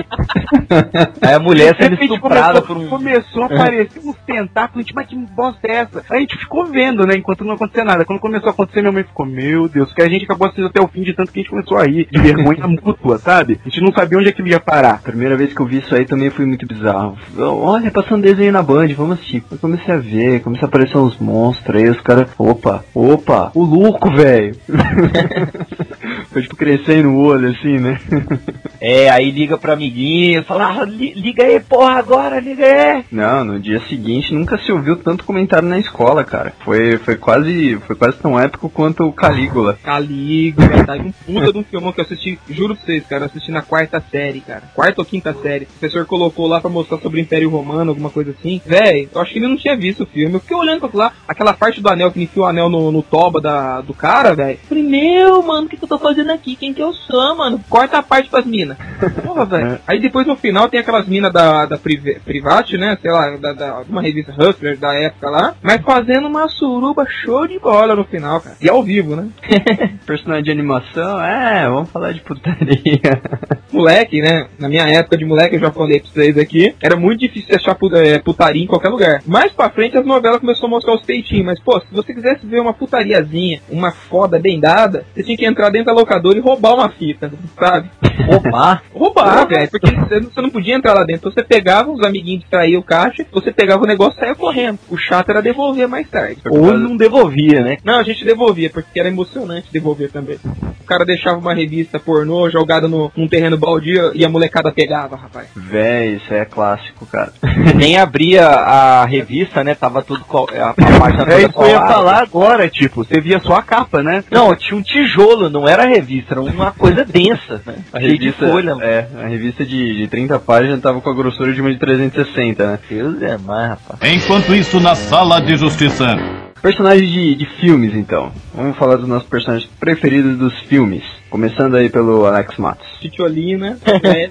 Aí a mulher sendo estuprada começou, por um. começou a aparecer uns tentáculos, a gente, mas que bosta é essa? Aí a gente ficou vendo, né, enquanto não acontecia nada. Quando começou a acontecer, minha mãe ficou, meu Deus, que a gente acabou assistindo até o fim de tanto que a gente começou a rir, de vergonha mútua, sabe? A gente não sabia onde aquilo ia parar. Primeira vez que eu vi isso aí também foi muito bizarro. Olha, passando desenho na Vamos assistir. Eu comecei a ver, comecei a aparecer uns monstros aí, os caras. Opa, opa, o louco, velho. foi tipo crescendo o olho assim, né? É, aí liga pro amiguinho, fala, ah, li- liga aí, porra, agora, liga aí. Não, no dia seguinte nunca se ouviu tanto comentário na escola, cara. Foi, foi quase. Foi quase tão épico quanto o Calígula. Calígula, tá? Um puta de um filmão que eu assisti, juro pra vocês, cara, eu assisti na quarta série, cara. Quarta ou quinta série. O professor colocou lá pra mostrar sobre o Império Romano, alguma coisa assim. Véi, eu acho que ele não tinha visto o filme. Eu fiquei olhando pra lá, aquela parte do anel que enfia o anel no, no toba da, do cara, velho. Falei, meu, mano, o que, que eu tô fazendo aqui? Quem que eu sou, mano? Corta a parte pras minas. Porra, velho. Aí depois no final tem aquelas minas da, da Prive- Private, né? Sei lá, da, da, uma revista Hustler da época lá. Mas fazendo uma suruba show de bola no final, cara. E ao vivo, né? Personagem de animação, é, vamos falar de putaria. moleque, né? Na minha época de moleque, eu já falei pra vocês aqui, era muito difícil achar é, putaria em qualquer lugar. Mais pra frente as novelas começaram a mostrar os peitinhos, mas pô, se você quisesse ver uma putariazinha, uma foda bem dada, você tinha que entrar dentro da locadora e roubar uma fita, sabe? Roubar? Roubar, velho, porque você não- podia entrar lá dentro. Então você pegava, os amiguinhos distraíam o caixa, você pegava o negócio e saia correndo. O chato era devolver mais tarde. Ou não devolvia, né? Não, a gente devolvia, porque era emocionante devolver também. O cara deixava uma revista pornô jogada no, num terreno baldio e a molecada pegava, rapaz. Véi, isso aí é clássico, cara. Nem abria a revista, né? Tava tudo co- a, a página toda É isso que eu ia falar agora, tipo, você via só a capa, né? Não, tinha um tijolo, não era revista, era uma coisa densa, né? A Cheio de revista, folha. é, a revista de, de 30 páginas tava com a grossura de uma de 360, né? Deus é mais, rapaz. Enquanto isso, na sala de justiça. Personagens de, de filmes, então. Vamos falar dos nossos personagens preferidos dos filmes. Começando aí pelo Alex Matos. Titiolina, né?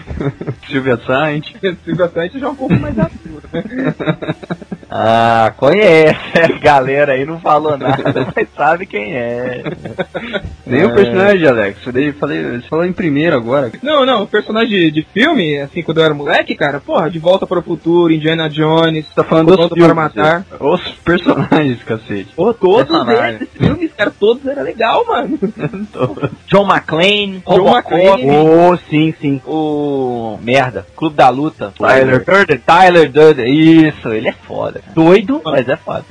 Silvia Saint. Silvia Santos já é um pouco mais adulto, né? Ah, conhece. A galera aí não falou nada, mas sabe quem é. Nem o personagem, Alex. Eu falei, você falou em primeiro agora. Não, não, personagem de, de filme, assim, quando eu era moleque, cara, porra, De Volta para o Futuro, Indiana Jones, Tá falando dos filmes. para Matar. Os personagens, cacete. Pô, todos Personagem. esses filmes, cara, todos era legal, mano. John McClane, John Robocop, McClane. Oh, sim, sim. o... Merda, Clube da Luta. Tyler Durden. Tyler Durden, isso, ele é foda. cara. Doido, mas é foda.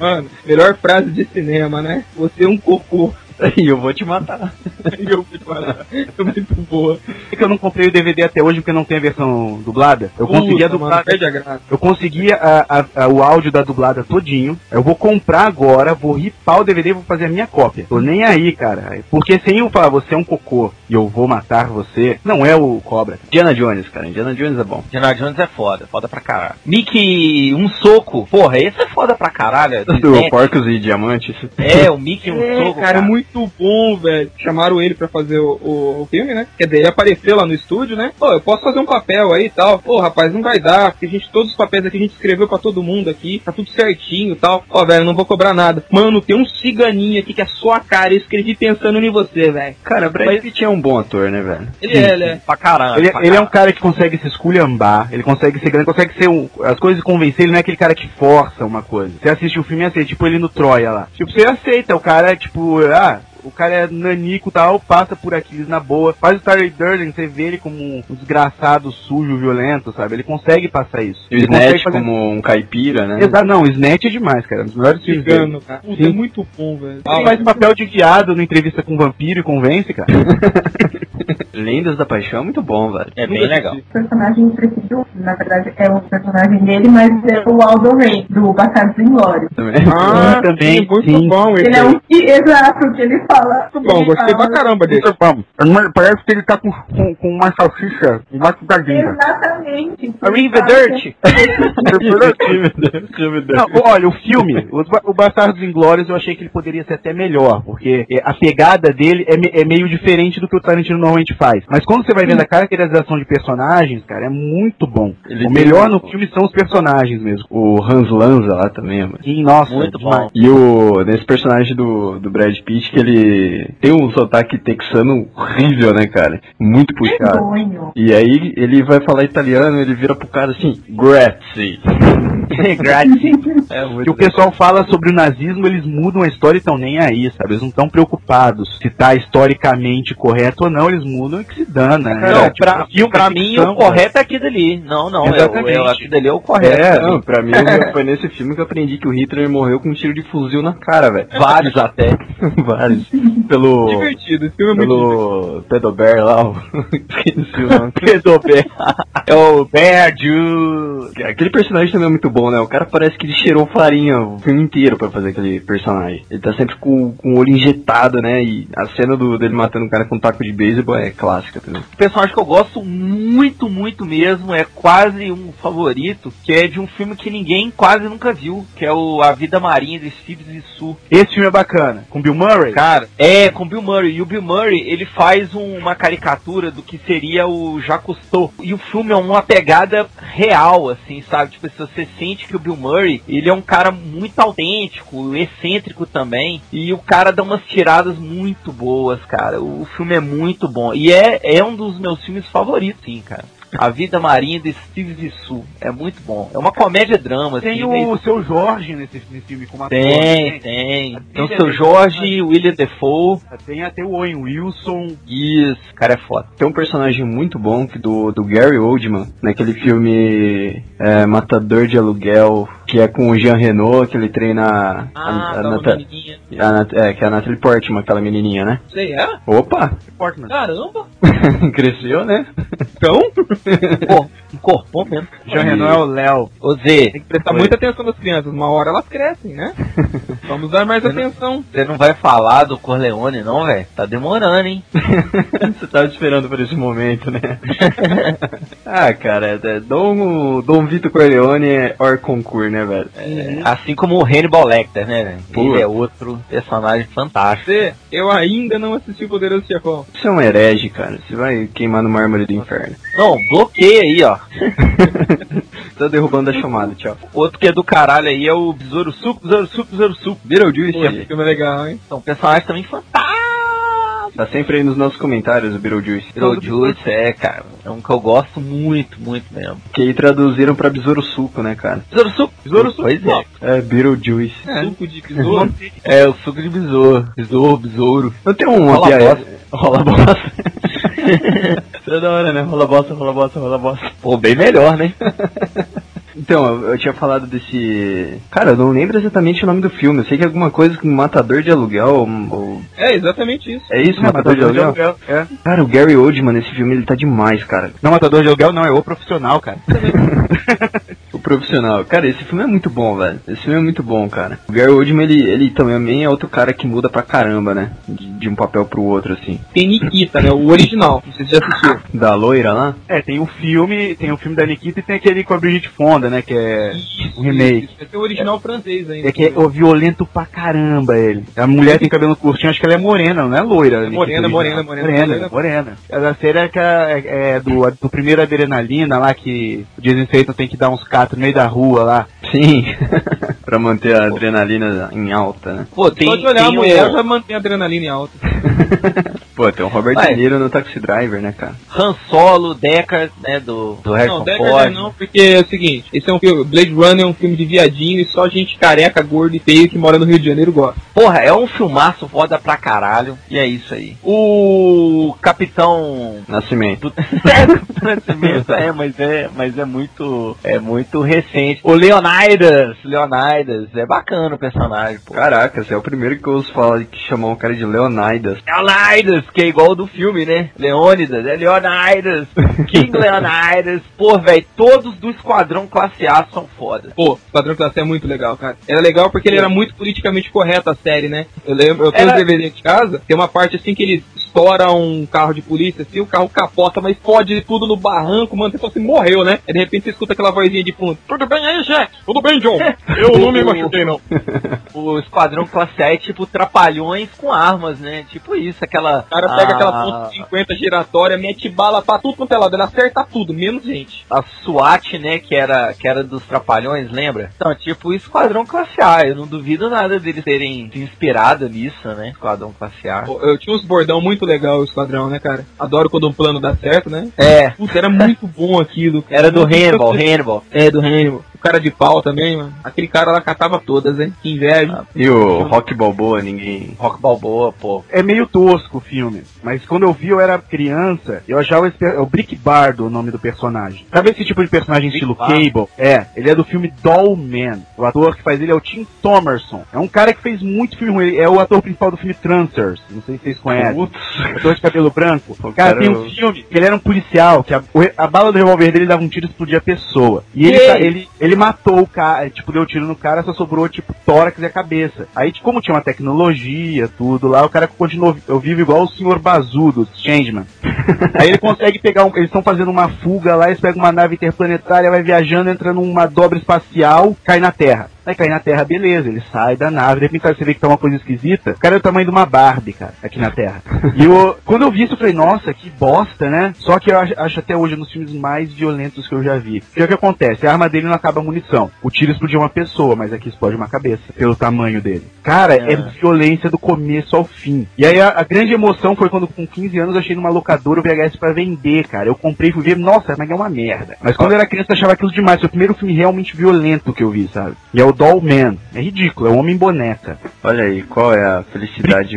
Mano, melhor frase de cinema, né? Você é um cocô. E eu vou te matar. E eu fui falar. É muito boa. É que eu não comprei o DVD até hoje porque não tem a versão dublada. Eu consegui a Puta, dublada. mano. Eu consegui a- a- a- o áudio da dublada todinho. Eu vou comprar agora, vou ripar o DVD e vou fazer a minha cópia. Tô nem aí, cara. Porque sem eu falar, você é um cocô e eu vou matar você, não é o cobra. Indiana Jones, cara. Indiana Jones é bom. Indiana Jones é foda, foda pra caralho. Mickey, um soco. Porra, esse é foda pra caralho. é do. Porcos e Diamantes. É, o Mickey, um É, soco, cara, é muito bom, velho. Chamaram ele pra fazer o, o, o filme, né? Quer dizer, ele apareceu lá no estúdio, né? Pô, eu posso fazer um papel aí e tal. Pô, rapaz, não vai dar, porque a gente, todos os papéis aqui a gente escreveu pra todo mundo aqui, tá tudo certinho e tal. Ó, velho, não vou cobrar nada. Mano, tem um ciganinho aqui que é só a cara, eu escrevi pensando em você, velho. Cara, Brad Pitt é um bom ator, né, velho? Ele é, ele é. Pra caralho. Ele, pra ele é um cara que consegue se esculhambar, ele consegue ser grande, consegue ser um, as coisas convencer, ele não é aquele cara que força uma coisa. Você assiste o filme e aceita, tipo ele no Troia lá. Tipo, você aceita, o cara, tipo, ah, o cara é nanico e tal, passa por Aquiles na boa. Faz o Tyler Durden, você vê ele como um desgraçado, sujo, violento, sabe? Ele consegue passar isso. E o Snatch fazer- como um caipira, né? Exato, não, o Snatch é demais, cara. Um dos melhores filmes dele. Cara. Puta, Sim. é muito bom, velho. Ele faz papel de viado na entrevista com um vampiro e convence, cara. Lendas da Paixão é muito bom, velho. É bem legal. O personagem preferido, na verdade, é o personagem dele, mas é o Aldo Ray, do Bastardos Inglórios. Também. Ah, também, sim, muito sim. bom Ele esse. é um que, exato, que ele fala. Muito bom, ele gostei fala- pra caramba dele. Parece que ele tá com, com, com uma salsicha, uma cuidadinha. Exatamente. Arrivederci. Não, olha, o filme, Ba- o Bastardos Inglórios, eu achei que ele poderia ser até melhor, porque é, a pegada dele é, me- é meio diferente do que o Tarantino normalmente faz. Mas quando você vai vendo a caracterização de personagens, cara, é muito bom. Ele o melhor no filme são os personagens mesmo. O Hans Lanza lá também, mano. Sim, nossa, Muito bom. E o nesse personagem do, do Brad Pitt que ele tem um sotaque texano horrível, né, cara? Muito puxado. E aí ele vai falar italiano, ele vira pro cara assim, grazie. Grazie. É que o pessoal fala sobre o nazismo, eles mudam a história e estão nem aí, sabe? Eles não estão preocupados se tá historicamente correto ou não, eles mudam e que se dana, né? Não, Tipo, pra, filme pra mim o correto é aquilo ali. Não, não, é, Exatamente. é, aquilo ali é o correto. É, não, pra mim foi nesse filme que eu aprendi que o Hitler morreu com um tiro de fuzil na cara, velho. Vários até. Vários. Pelo. Divertido, esse filme é. Pelo Pedobear lá, o... Pedobé. É o Bear Jew. Aquele personagem também é muito bom, né? O cara parece que ele cheirou farinha o filme inteiro pra fazer aquele personagem. Ele tá sempre com, com o olho injetado, né? E a cena do, dele matando o cara com um taco de beisebol é clássica também. O personagem que eu gosto muito, muito mesmo, é quase um favorito, que é de um filme que ninguém quase nunca viu, que é o A Vida Marinha de Steve Zissou. Esse filme é bacana. Com Bill Murray? Cara, é, com Bill Murray. E o Bill Murray, ele faz um- uma caricatura do que seria o Jacques Cousteau. E o filme é uma pegada real, assim, sabe? Tipo, se você sente que o Bill Murray, ele é um cara muito autêntico, excêntrico também. E o cara dá umas tiradas muito boas, cara. O filme é muito bom. E é, é um dos meus filmes favoritos, sim, cara. A Vida Marinha de Steve Zissou. É muito bom. É uma comédia-drama, assim. Tem meio- o seu Jorge nesse, nesse filme como ator. Tem, né? tem. Tem o seu é Jorge, William Defoe. Tem até o Owen Wilson. Isso, o cara é foda. Tem um personagem muito bom que do, do Gary Oldman, naquele filme é, Matador de Aluguel, que é com o Jean Renault, que ele treina a, Ah, a, tá Nata- menininha. a Nat- é, que é a Natalie Portman, aquela menininha, né? Sei, é? Opa! Portman. Caramba! Cresceu, né? Então, Pô, um corpão mesmo. Jean Renault é o Léo. Ô Zê, tem que prestar Oi. muita atenção nas crianças. Uma hora elas crescem, né? Vamos dar mais atenção. você não vai falar do Corleone não, velho? Tá demorando, hein? Você tava esperando por esse momento, né? ah, cara, é, Dom, Dom Vito Corleone é hors concurso, né, velho? Assim como o Hannibal Lecter, né, velho? Pô. Ele é outro personagem fantástico. Você, eu ainda não assisti o Poderoso Chefão. Você é um herege, cara. Você vai queimar no mármore do inferno. Não, bloqueia aí, ó. Tô derrubando a chamada, tchau. Outro que é do caralho aí é o Besouro Suco, Besouro Suco, Besouro Suco. Beetlejuice, Pô, esse filme é legal, hein? São personagens também fantásticos. Tá sempre aí nos nossos comentários o Beetlejuice. Beetlejuice, é, cara. É um que eu gosto muito, muito mesmo. Que aí traduziram pra Besouro Suco, né, cara? Besouro Suco. Besouro Suco, Pois é. É, Beetlejuice. Suco de besouro. É, o suco de besouro. Besouro, besouro. Eu tenho um Rola bosta. Rola bosta. Isso é da hora, né? Rola bosta, rola bosta, rola bosta. Pô, bem melhor, né? Então, eu, eu tinha falado desse. Cara, eu não lembro exatamente o nome do filme. Eu sei que é alguma coisa com Matador de Aluguel. Ou... É exatamente isso. É isso, Matador, de Aluguel? É. Cara, o Gary Oldman nesse filme ele tá demais, cara. Não, Matador de Aluguel não, é o profissional, cara. O profissional. Cara, esse filme é muito bom, velho. Esse filme é muito bom, cara. O Gary Oldman, ele, ele também é outro cara que muda pra caramba, né? De, de um papel pro outro, assim. Tem Nikita, né? O original. Não sei se você já assistiu. Da loira lá? É, tem o filme, tem o filme da Nikita e tem aquele com a Brigitte Fonda, né, que é um remake. Isso, Esse é o original francês ainda. É que é o violento pra caramba ele. A mulher tem cabelo curtinho, acho que ela é morena, não é loira. Nikita morena, original. morena, morena, Morena, morena. A série é, que é, é do, do primeiro Adrenalina lá, que o Jason Statham tem que dar uns catos no meio da rua lá. Sim, pra manter a adrenalina em alta, né? Pô, tem, Só de olhar a mulher já mantém a adrenalina em alta. Pô, tem o Robert Vai. De Niro no Taxi Driver, né, cara? Han Solo, Deckard, né, do, do Harrison Não, Deckard Ford. não, porque é o seguinte, esse é um filme, Blade Runner é um filme de viadinho e só gente careca, gorda e feio que mora no Rio de Janeiro gosta. Porra, é um filmaço foda pra caralho. E é isso aí. O Capitão Nascimento. do Nascimento, é, mas é, mas é muito, é muito recente. O Leonidas, Leonidas, é bacana o personagem, pô. Caraca, você é o primeiro que eu ouço falar que chamou o cara de Leonidas. Leonidas, que é igual ao do filme, né? Leônidas, é Leonidas, King Leonidas. Pô, velho, todos do Esquadrão Classe A são foda. Pô, o Padrão Classe é muito legal, cara. Era legal porque ele era muito politicamente correto a série, né? Eu lembro, eu tenho Era- os DVD de casa, tem uma parte assim que ele estoura um carro de polícia, assim, o carro capota, mas fode tudo no barranco, mano, você só assim, morreu, né? Aí de repente você escuta aquela vozinha de fundo. Tudo bem aí, Jack? Tudo bem, John? Eu não me machuquei, não. O Esquadrão Classe A é tipo trapalhões com armas, né? Tipo isso, aquela. O cara pega a- aquela ponta 50 giratória, mete bala pra tudo quanto é lado, ele acerta tudo, menos gente. a SWAT, né, que era, que era dos Trapalhões, lembra? Então, tipo, o Esquadrão Classe A, eu não duvido nada deles terem se inspirado nisso, né? Esquadrão Classe A. Pô, Eu tinha uns bordão muito legal o esquadrão, né, cara? Adoro quando um plano dá certo, né? É, Puta, era muito bom aquilo. cara. era do Muito- Hannibal, Hannibal. É, do Hannibal. Cara de pau também, mano. Aquele cara lá catava todas, hein? Que inveja. E o Rock Balboa, ninguém. Rock Balboa, pô. É meio tosco o filme, mas quando eu vi eu era criança, eu achava esse, é o Brick Bardo o nome do personagem. Sabe esse tipo de personagem Brick estilo Bardo? Cable? É, ele é do filme Doll Man. O ator que faz ele é o Tim Thomerson. É um cara que fez muito filme ruim, ele é o ator principal do filme Trancers. Não sei se vocês conhecem. Putz. Ator de cabelo branco. O cara, cara tem é um filme que ele era um policial, que a, a bala do revólver dele dava um tiro e explodia a pessoa. E ele, tá- ele, ele matou o cara, tipo, deu tiro no cara, só sobrou, tipo, tórax e a cabeça. Aí, tipo, como tinha uma tecnologia, tudo lá, o cara continuou, eu vivo igual o senhor Bazu do Changeman. Aí ele consegue pegar um, eles estão fazendo uma fuga lá, eles pegam uma nave interplanetária, vai viajando, entra numa dobra espacial, cai na Terra. Aí cai na Terra, beleza, ele sai da nave, de repente você vê que tá uma coisa esquisita. O cara é o tamanho de uma Barbie, cara, aqui na Terra. E eu, quando eu vi isso, eu falei, nossa, que bosta, né? Só que eu acho, acho até hoje um dos filmes mais violentos que eu já vi. O que acontece? A arma dele não acaba munição. O tiro explodiu uma pessoa, mas aqui explode uma cabeça, pelo tamanho dele. Cara, é, violência do começo ao fim. E aí a, a grande emoção foi quando com 15 anos eu achei numa locadora o VHS pra vender, cara. Eu comprei e fui ver, nossa, mas é uma merda. Mas quando eu era criança eu achava aquilo demais. Foi o primeiro filme realmente violento que eu vi, sabe? E é o Doll Man. É ridículo, é um homem boneca. Olha aí, qual é a felicidade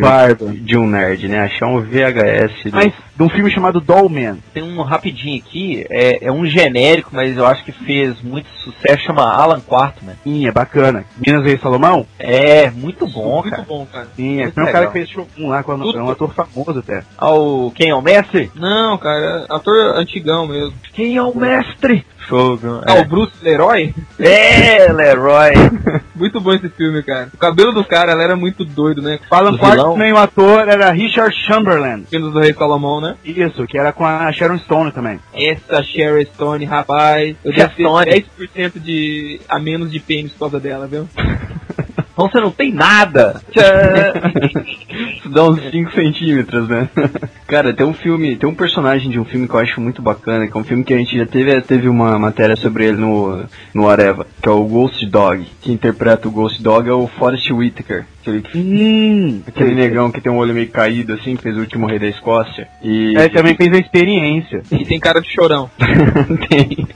de um nerd, né? Achar um VHS do... Mas de um filme chamado Doll Man. Tem um rapidinho aqui, é, é um genérico, mas eu acho que fez muito sucesso, chama Alan Quartman. Sim, é bacana. Minas Reis Salomão? É, muito bom, muito cara. bom, cara. Sim, é Muito foi um cara que fez Shogun lá, Tudo- é um ator famoso até. Ao, quem é o mestre? Não, cara, é ator antigão mesmo. Quem é o mestre? Shogun. Ah, o Bruce Leroy? É, Leroy. Muito bom esse filme, cara. O cabelo do cara, ela era muito doido, né? O vilão? Quartman, o ator, era Richard Chamberlain. Filmes do Rei Salomão, né? Isso, que era com a Sharon Stone também. Essa Sherry Stone, rapaz. Eu Sharon devo Stone. ter 10% de, a menos de pênis por causa dela, viu? Então você não tem nada. Isso dá uns 5 centímetros, né? Cara, tem um filme, tem um personagem de um filme que eu acho muito bacana, que é um filme que a gente já teve, teve uma matéria sobre ele no, no Areva, que é o Ghost Dog. Que interpreta o Ghost Dog é o Forrest Whitaker. Aquele, Hum, aquele negão que tem um olho meio caído, assim, que fez o último rei da Escócia. E É, também fez a experiência. E tem cara de chorão. tem.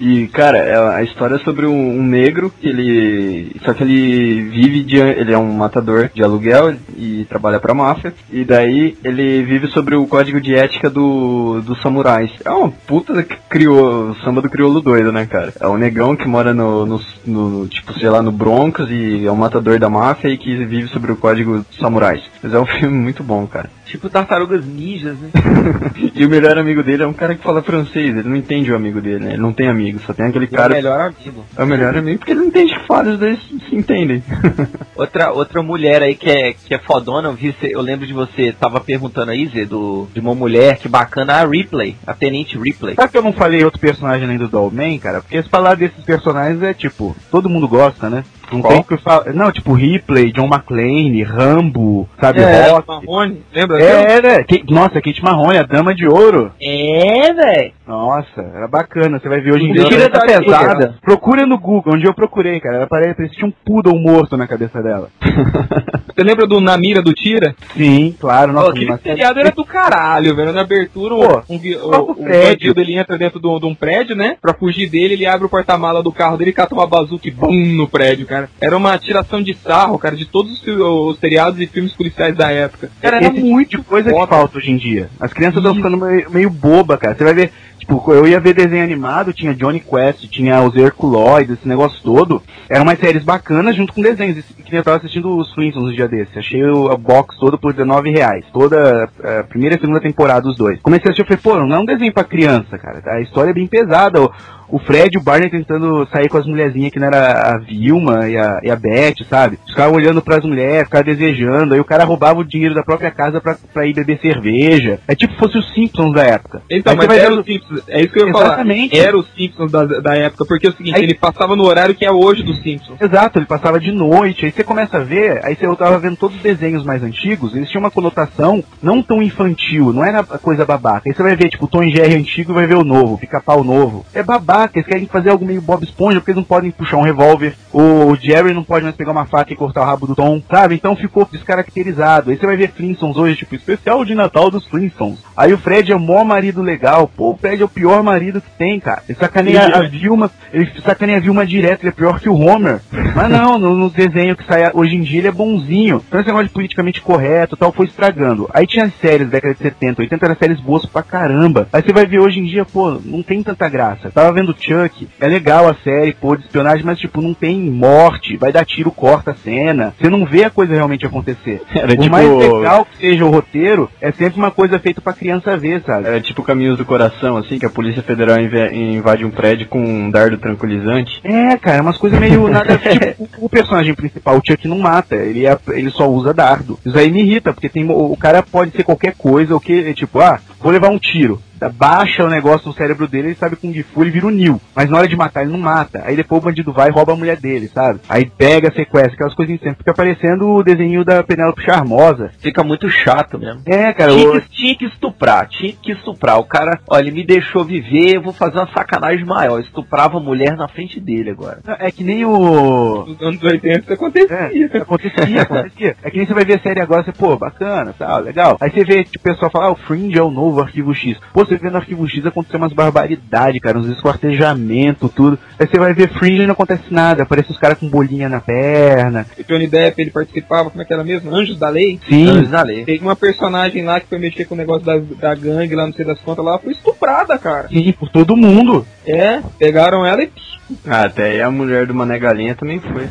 E, cara, é a história é sobre um, negro que ele. Só que ele vive de. Ele é um matador de aluguel e trabalha pra máfia. E daí ele vive sobre o código de ética do, dos samurais. É uma puta que criou o samba do crioulo doido, né, cara? É um negão que mora no, no, no, tipo, sei lá, no Broncos e é um matador da máfia e que vive sobre o código dos samurais. Mas é um filme muito bom, cara. Tipo tartarugas ninjas, né? E o melhor amigo dele é um cara que fala francês, ele não entende o amigo dele, né? Ele não tem amigo, só tem aquele E é o cara. melhor amigo. É o melhor amigo porque ele não entende que fala, os dois se entendem. Outra, outra mulher aí que é, que é fodona, eu, vi, eu lembro de você, tava perguntando aí, Zé, do, de uma mulher que bacana, a Ripley, a Tenente Ripley. Sabe que eu não falei outro personagem além do Dollman, cara? Porque se falar desses personagens é tipo, todo mundo gosta, né? Não Qual? tem que falar. Não, tipo Ripley, John McClane, Rambo, sabe, É, Rock. Marrone, lembra? Dele? É, né? Kate- Nossa, Kate Marrone, a dama de ouro. É, velho. Nossa, era bacana. Você vai ver hoje em dia. Ela tá pesada. Procura no Google, onde eu procurei, cara. Ela parecia tinha um poodle morto na cabeça dela. Você lembra do Na Mira do Tira? Sim, claro. Pô, Nossa, aquele uma série- seriado era do caralho, velho. Na abertura, o, Pô, um próprio o prédio. bandido ele entra dentro de um- um prédio, né? Pra fugir dele, ele abre o porta-mala do carro dele, cata uma bazuca e bum no prédio, cara. Era uma tiração de sarro, cara, de todos os, os seriados e filmes policiais da época. Cara, era Esse tipo de coisa que falta hoje em dia. As crianças estão ficando meio, meio boba, cara. Você vai ver, tipo, eu ia ver desenho animado, tinha Johnny Quest, tinha os Herculoides, esse negócio todo. Eram umas séries bacanas junto com desenhos. Que eu tava assistindo os Flintstones um dia desse. Achei o, a box todo por 19 reais. Toda a primeira e segunda temporada, os dois. Comecei a assistir, eu falei, pô, não é um desenho pra criança, cara. A história é bem pesada. O, Fred e o Barney tentando sair com as mulherzinhas que não era a Vilma e a, e a Beth, sabe? Caras olhando pras mulheres, ficavam desejando, aí o cara roubava o dinheiro da própria casa pra, pra ir beber cerveja. É tipo fosse os Simpsons da época. Então, Aí mas era vendo- os Simpsons. É isso que eu ia falar. Exatamente. Era os Simpsons da, da época, porque é o seguinte, Aí- ele passava no horário que é hoje dos Simpsons. Exato, ele passava de noite, aí você começa a ver, aí você eu tava vendo todos os desenhos mais antigos, eles tinham uma conotação não tão infantil, não era coisa babaca. Aí você vai ver, tipo, o Tom Jerry antigo e vai ver o novo, o pica-pau novo. É babaca, eles querem fazer algo meio Bob Esponja, porque eles não podem puxar um revólver, o Jerry não pode mais pegar uma faca e cortar o rabo do Tom, sabe? Então ficou descaracterizado. Aí você vai ver Flintstones hoje, tipo, especial de Natal dos Flintstones. Aí o Fred é o maior marido legal, pô, o Fred é o pior marido que tem, cara. Ele sacaneia Sim, a é. Vilma, ele sacaneia a Vilma direto, ele é pior que o Homer. Mas não, no, no desenho que sai hoje em dia ele é bonzinho. Então esse negócio de politicamente correto e tal foi estragando. Aí tinha as séries da década de 70, 80 eram séries boas pra caramba. Aí você vai ver hoje em dia, pô, não tem tanta graça. Tava vendo Chuck, é legal a série, pô, de espionagem, mas tipo, não tem morte, vai dar tiro, corta a cena. Você não vê a coisa realmente acontecer. Era Por tipo- mais legal que seja o roteiro, é sempre uma coisa feita pra criança ver, sabe? Era tipo Caminhos do Coração, assim, que a Polícia Federal invade um prédio com um dardo tranquilizante. É, cara, umas coisas meio nada. tipo, o, o personagem principal, o Chuck, não mata, ele, é- ele só usa dardo. Isso aí me irrita, porque tem, o, o cara pode ser qualquer coisa, o que, tipo, ah, vou levar um tiro. Baixa o negócio no cérebro dele, ele sabe com que Fu ele vira o Neo. Mas na hora de matar, ele não mata. Aí depois o bandido vai e rouba a mulher dele, sabe? Aí pega, sequestra, aquelas coisinhas sempre. Fica parecendo o desenho da Penélope Charmosa. Fica muito chato mesmo. É, cara, Tinha o- que, tinha que estuprar, tinha que estuprar. O cara, olha, ele me deixou viver, eu vou fazer uma sacanagem maior. Estuprava a mulher na frente dele agora. É que nem o. Nos anos 80 isso acontecia. É, acontecia, acontecia. É que nem você vai ver a série agora, você, pô, bacana, tal, legal. Aí você vê, tipo, o pessoal fala, ah, o Fringe é o novo Arquivo X. Pô, você vê no Arquivo X aconteceu umas barbaridades, cara, uns esquartejamentos, tudo. Aí você vai ver Fringe e não acontece nada, aparece os caras com bolinha na perna. E Johnny Depp, ele participava, como é que era mesmo? Anjos da Lei? Sim. Anjos da lei. Tem uma personagem lá que foi mexer com o negócio da, da gangue lá, não sei das contas, lá foi estuprada, cara. Sim, por todo mundo. É, pegaram ela e. Até aí a mulher do Mané Galinha também foi.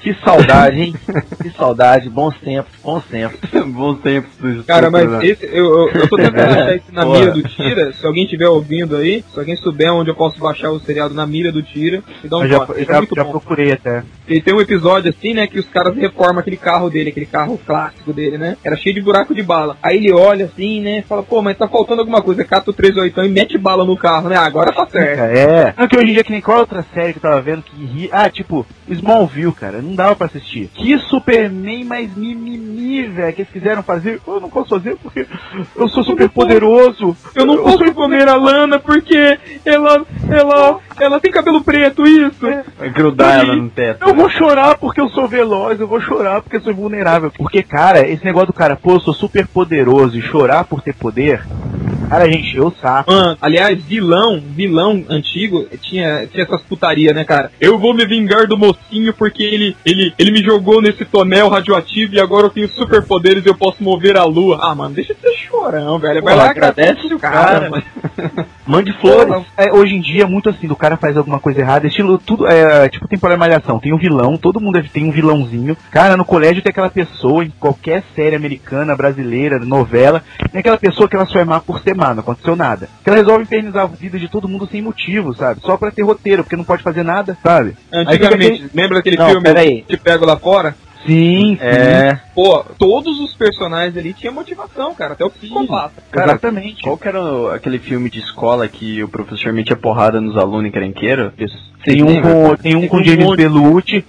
Que saudade, hein? que saudade, bons tempos, bons tempos. Bons tempos do Cara, mas né? esse, eu, eu, eu tô tentando achar esse na Porra. mira do Tira. Se alguém estiver ouvindo aí, se alguém souber onde eu posso baixar o seriado na mira do Tira, me dá um Eu já, eu Isso é já, muito já bom. procurei até. E tem um episódio assim, né, que os caras reformam aquele carro dele, aquele carro clássico dele, né? Era cheio de buraco de bala. Aí ele olha assim, né, fala, pô, mas tá faltando alguma coisa. Cata o 38 e mete bala no carro, né? Agora tá certo. É. Não, que hoje em dia, que nem qual outra série que eu tava vendo que ri... Ah, tipo, Smallville, cara, não dava pra assistir. Que Superman mais mimimi, velho, que eles quiseram fazer. Eu não posso fazer porque eu sou super poderoso. Eu não posso comer a Lana porque ela, ela, ela tem cabelo preto, isso. Vai grudar ela no teto. Eu vou chorar porque eu sou veloz, eu vou chorar porque eu sou vulnerável. Porque, cara, esse negócio do cara, pô, eu sou super poderoso e chorar por ter poder, cara, a gente o saco. Mano, aliás, vilão, vilão antigo, tinha, tinha essas putaria, né, cara? Eu vou me vingar do mocinho porque ele, ele, ele me jogou nesse tonel radioativo e agora eu tenho superpoderes e eu posso mover a lua. Ah, mano, deixa de ser chorão, velho. Vai Pô, lá, agradece o cara, mano. Mande flores. É, hoje em dia é muito assim, do cara faz alguma coisa errada, estilo tudo, é, tipo temporada malhação, tem um vilão, todo mundo ter um vilãozinho. Cara, no colégio tem aquela pessoa, em qualquer série americana, brasileira, novela, tem aquela pessoa que ela só é má por ser má, não aconteceu nada. Que ela resolve infernizar a vida de todo mundo sem motivo, sabe? Só pra ter roteiro, porque não pode fazer nada, sabe? Antigamente, lembra daquele Não, filme peraí. Te Pego Lá Fora? Sim, sim. É, pô, todos os personagens ali tinham motivação, cara, até o psicopata. Cara, Exatamente. Qual que era o- aquele filme de escola que o professor metia porrada nos alunos encrenqueiros? Tem um com, tem um com um James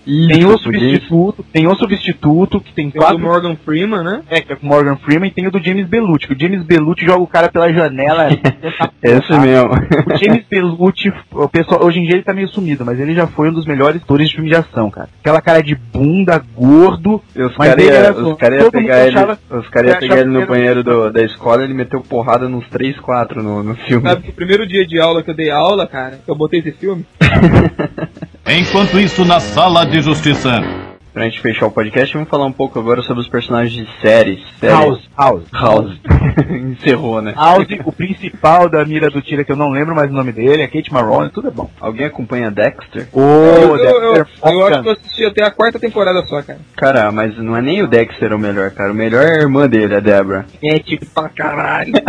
Isso, tem um podia. substituto, tem um substituto que tem Tem o do quatro Morgan Freeman, né? É, que é com o Morgan Freeman e tem o do James Belushi. que O James Belushi joga o cara pela janela. Esse mesmo. O James Belushi, o pessoal, hoje em dia ele tá meio sumido, mas ele já foi um dos melhores atores de filme de ação, cara. Aquela cara de bunda, gordo. E os caras iam cara pegar ele, achava- os cara ia pegar ele no banheiro do- da escola ele meteu porrada nos 3, 4 no, no filme. Sabe que o primeiro dia de aula que eu dei aula, cara, que eu botei esse filme, Enquanto isso, na sala de justiça. Pra gente fechar o podcast, vamos falar um pouco agora sobre os personagens de séries. séries. House, House. House. Encerrou, né? House, o principal da mira do tira, que eu não lembro mais o nome dele, é Kate Marone, tudo é bom. Alguém acompanha Dexter? Ô, eu, eu, eu, eu Dexter, acho que eu assisti até a quarta temporada só, cara. Cara, mas não é nem o Dexter o melhor, cara. O melhor é a irmã dele, a Debra. É tipo pra caralho.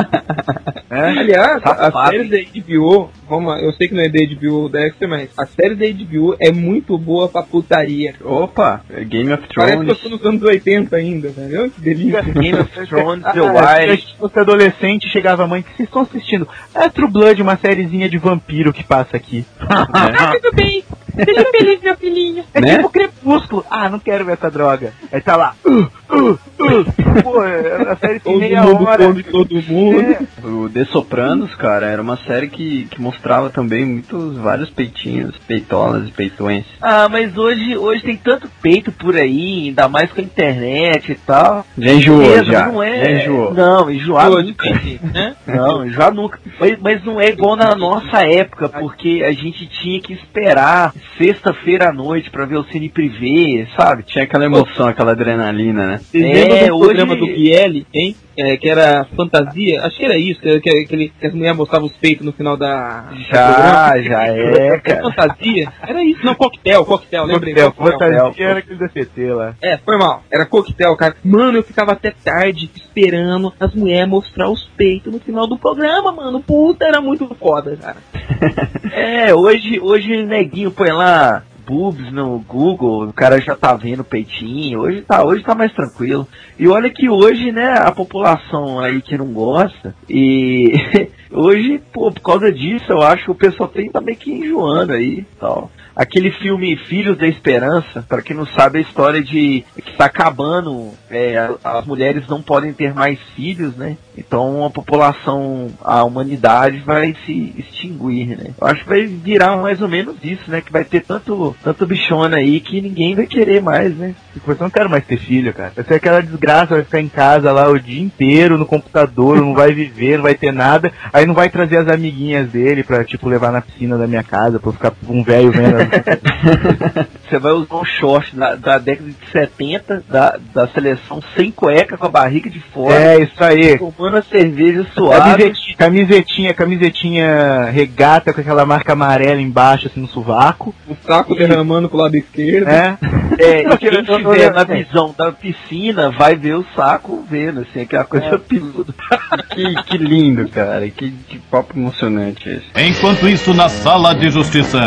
É? Aliás, a Safado. série da HBO, vamos lá, eu sei que não é da HBO Dexter, mas a série da HBO é muito boa pra putaria. Opa, é Game of Parece que eu Thrones. tô nos anos 80 ainda, entendeu? Que delícia. Game of Thrones, The Ah, Wire. Se fosse adolescente, chegava a mãe, que vocês estão assistindo? É True Blood, uma sériezinha de vampiro que passa aqui. Tudo bem. Seja feliz, meu filhinho. É Né? tipo Crepúsculo. Ah, não quero ver essa droga. Aí tá lá. Uh, uh, uh. Pô, a série tem Todo meia mundo hora. todo mundo. É. O The Sopranos, cara, era uma série que, que mostrava também muitos, vários peitinhos, peitolas e peitões. Ah, mas hoje, hoje tem tanto peito por aí, ainda mais com a internet e tal. Já enjoou, Beleza, já. Não é. Já enjoou. Não, enjoar Pô, nunca. né? Não, já nunca. Mas, mas não é igual na nossa época, porque a gente tinha que esperar sexta-feira à noite pra ver o Cine Privé, sabe? Tinha aquela emoção, aquela adrenalina, né? Vocês É, lembram do programa hoje- do Bielli, hein? É, que era fantasia? Acho que era isso, que, que, que, ele- que as mulheres mostravam os peitos no final da. Já, já é, cara. fantasia? Era isso, não, coquetel, coquetel, lembrei. Coquetel, coquetel. fantasia era aquele DCT lá. É, foi mal. Era coquetel, cara. Mano, eu ficava até tarde esperando as mulheres mostrar os peitos no final do programa, mano. Puta, era muito foda, cara. É, hoje, hoje o neguinho põe lá boobs no Google, o cara já tá vendo peitinho, hoje tá, hoje tá mais tranquilo. E olha que hoje, né, a população aí que não gosta, e hoje, pô, por causa disso, eu acho que o pessoal tem também que ir enjoando aí tal. Aquele filme Filhos da Esperança, para quem não sabe, é a história de que tá acabando, é, as mulheres não podem ter mais filhos, né? Então a população, a humanidade vai se extinguir, né? Eu acho que vai virar mais ou menos isso, né? Que vai ter tanto, tanto bichona aí que ninguém vai querer mais, né? Tipo, eu não quero mais ter filho, cara. Vai ser aquela desgraça, vai ficar em casa lá o dia inteiro no computador, não vai viver, não vai ter nada. Aí não vai trazer as amiguinhas dele pra, tipo, levar na piscina da minha casa, pra eu ficar um velho vendo. Você vai usar um short da, da década de 70 da, da seleção sem cueca, com a barriga de fora, é, isso aí. tomando a cerveja suave. Camisetinha, camisetinha, camisetinha regata com aquela marca amarela embaixo, assim, no sovaco, O saco derramando pro lado esquerdo. né? É, e quem estiver na é. visão da piscina vai ver o saco vendo, assim, aquela coisa peluda. Que, que lindo, cara. Que, que papo emocionante esse. Enquanto isso, na sala de justiça.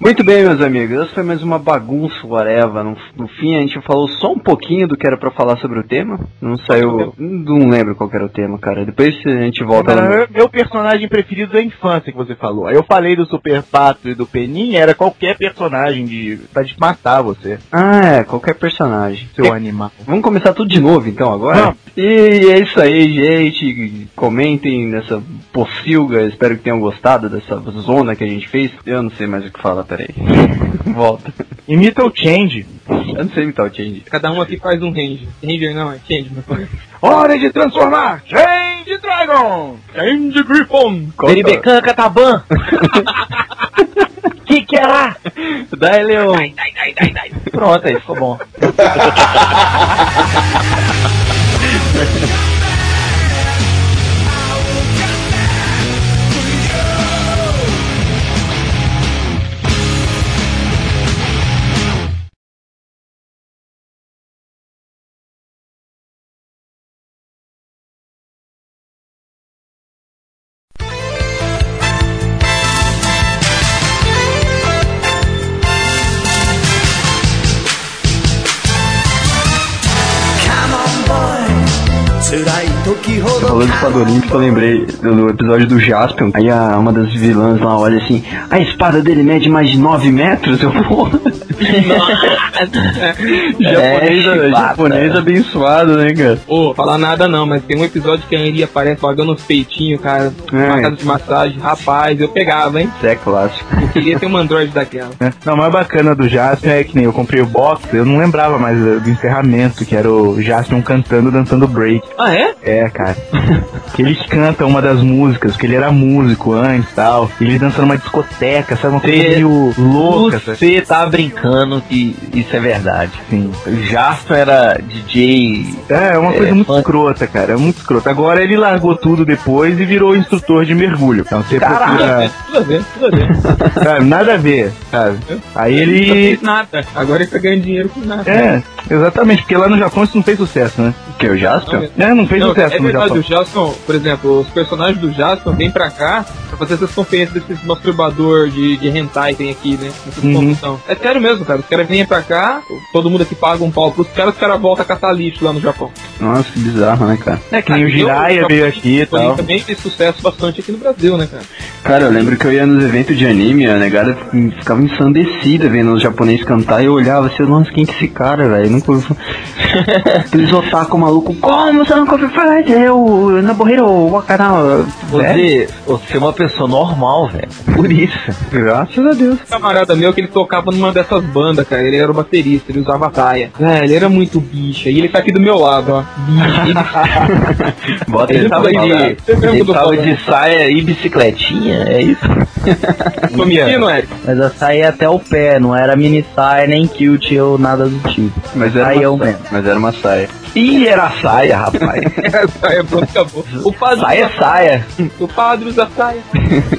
Muito bem, meus amigos. Essa foi mais uma bagunça, whatever. No, no fim, a gente falou só um pouquinho do que era pra falar sobre o tema. Não saiu. Não lembro qual que era o tema, cara. Depois a gente volta lá. Meu, meu personagem preferido da infância que você falou. Aí eu falei do Super Pato e do Peninha, era qualquer personagem de. pra de matar você, Ah, é, qualquer personagem. seu animal. Vamos começar tudo de novo então agora? Vamos. E é isso aí, gente. Comentem nessa pocilga. Espero que tenham gostado dessa zona que a gente fez. Eu não sei mais o que falar, peraí. Volta. Imita o Change. Eu não sei imitar o Change. Cada um aqui faz um range. Ranger não, é change, meu pai. Hora de transformar! Change Dragon! Change Griffon! Beribecan, Cataban! que que era? Dai, Leon. Pronto, aí ficou bom. olímpica, eu lembrei do, episódio do Jaspion. Aí a, uma das vilãs lá olha assim, a espada dele mede mais de 9 metros? Eu vou. japonês, É, japonês abençoado, né, cara? Ô, falar nada não, mas tem um episódio que a aparece pagando os peitinhos, cara, É. casa de massagem. Rapaz, eu pegava, hein? Isso é clássico. Eu queria ter um Android daquela. né? Não, o mais bacana do Jasper é que nem eu comprei o box, eu não lembrava mais do encerramento, que era o Jasper cantando, dançando break. Ah, é? É, cara. que canta uma das músicas, porque ele era músico antes e tal. Ele dança numa discoteca, sabe? Uma coisa meio louca, sabe? Você tá brincando que isso é verdade. Sim. O Jasper era DJ. É, é uma coisa É, muito fã- escrota, cara. É muito escrota. Agora ele largou tudo depois e virou instrutor de mergulho. Então você procura. Tudo a ver, tudo a ver. Sabe, nada a ver, sabe? Aí Não ele. fez nada. Agora ele tá ganhando dinheiro com nada. É, exatamente, porque lá no Japão isso não fez sucesso, né? Que o Jaspion? É, não fez Não, sucesso é no verdade, Japão. o Jaspion, por exemplo, os personagens do Jaspion vêm pra cá pra fazer essas conferências desses masturbador de, de hentai tem aqui, né? Essas Uhum. É sério mesmo, cara. Os caras vêm pra cá, todo mundo aqui paga um pau pros caras, os caras voltam a catar lixo lá no Japão. Nossa, que bizarro, né, cara? É, que nem o Aqui, Jiraiya veio aqui e tal. também fez sucesso bastante aqui no Brasil, né, cara? Cara, eu lembro que eu ia nos eventos de anime, a negada ficava ensandecida vendo os japoneses cantar e eu olhava assim, nossa, quem que é esse cara, velho? Nunca ouvi falar. Aqueles otaku maluco, como você nunca ouviu falar? Eu, Nabohiro, Wakara. Você, você é uma pessoa normal, velho. Por isso. Graças a Deus. Um camarada meu que ele tocava numa dessas bandas, cara. Ele era o baterista, ele usava saia. É, ele era muito bicha. E ele tá aqui do meu lado, ó. Bicha. Bota Ele ele tava de, o ele tava de saia e bicicletinha, é isso? Mentindo, Eric? Mas a saia ia até o pé, não era mini saia, nem kilt ou nada do tipo. Mas era, Saião uma, saia, mesmo. mas era uma saia. Ih, era saia, rapaz. saia, pronto, acabou. O padre, saia, saia. o padre usa saia.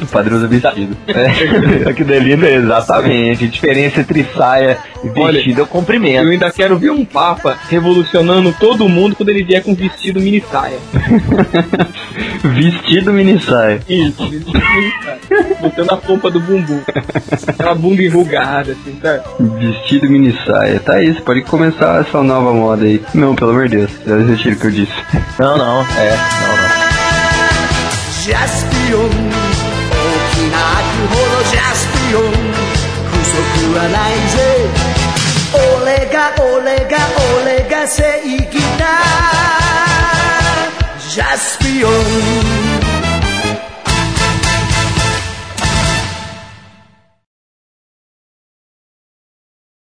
O padre usa vestido. É, que delícia, exatamente. A diferença entre saia e vestido é o comprimento. Eu ainda quero ver um papa revolucionando todo mundo quando ele vier com vestido mini saia. Vestido mini saia. Isso, vestido mini saia botando a pompa do bumbum. Aquela bunda enrugada, assim, tá? Vestido mini saia. Tá isso, pode começar essa nova moda aí. Não, pelo amor de Deus, já desisti do que eu disse. Não, não, é, não, não. Olega, olega, olega, se ikita Jaspion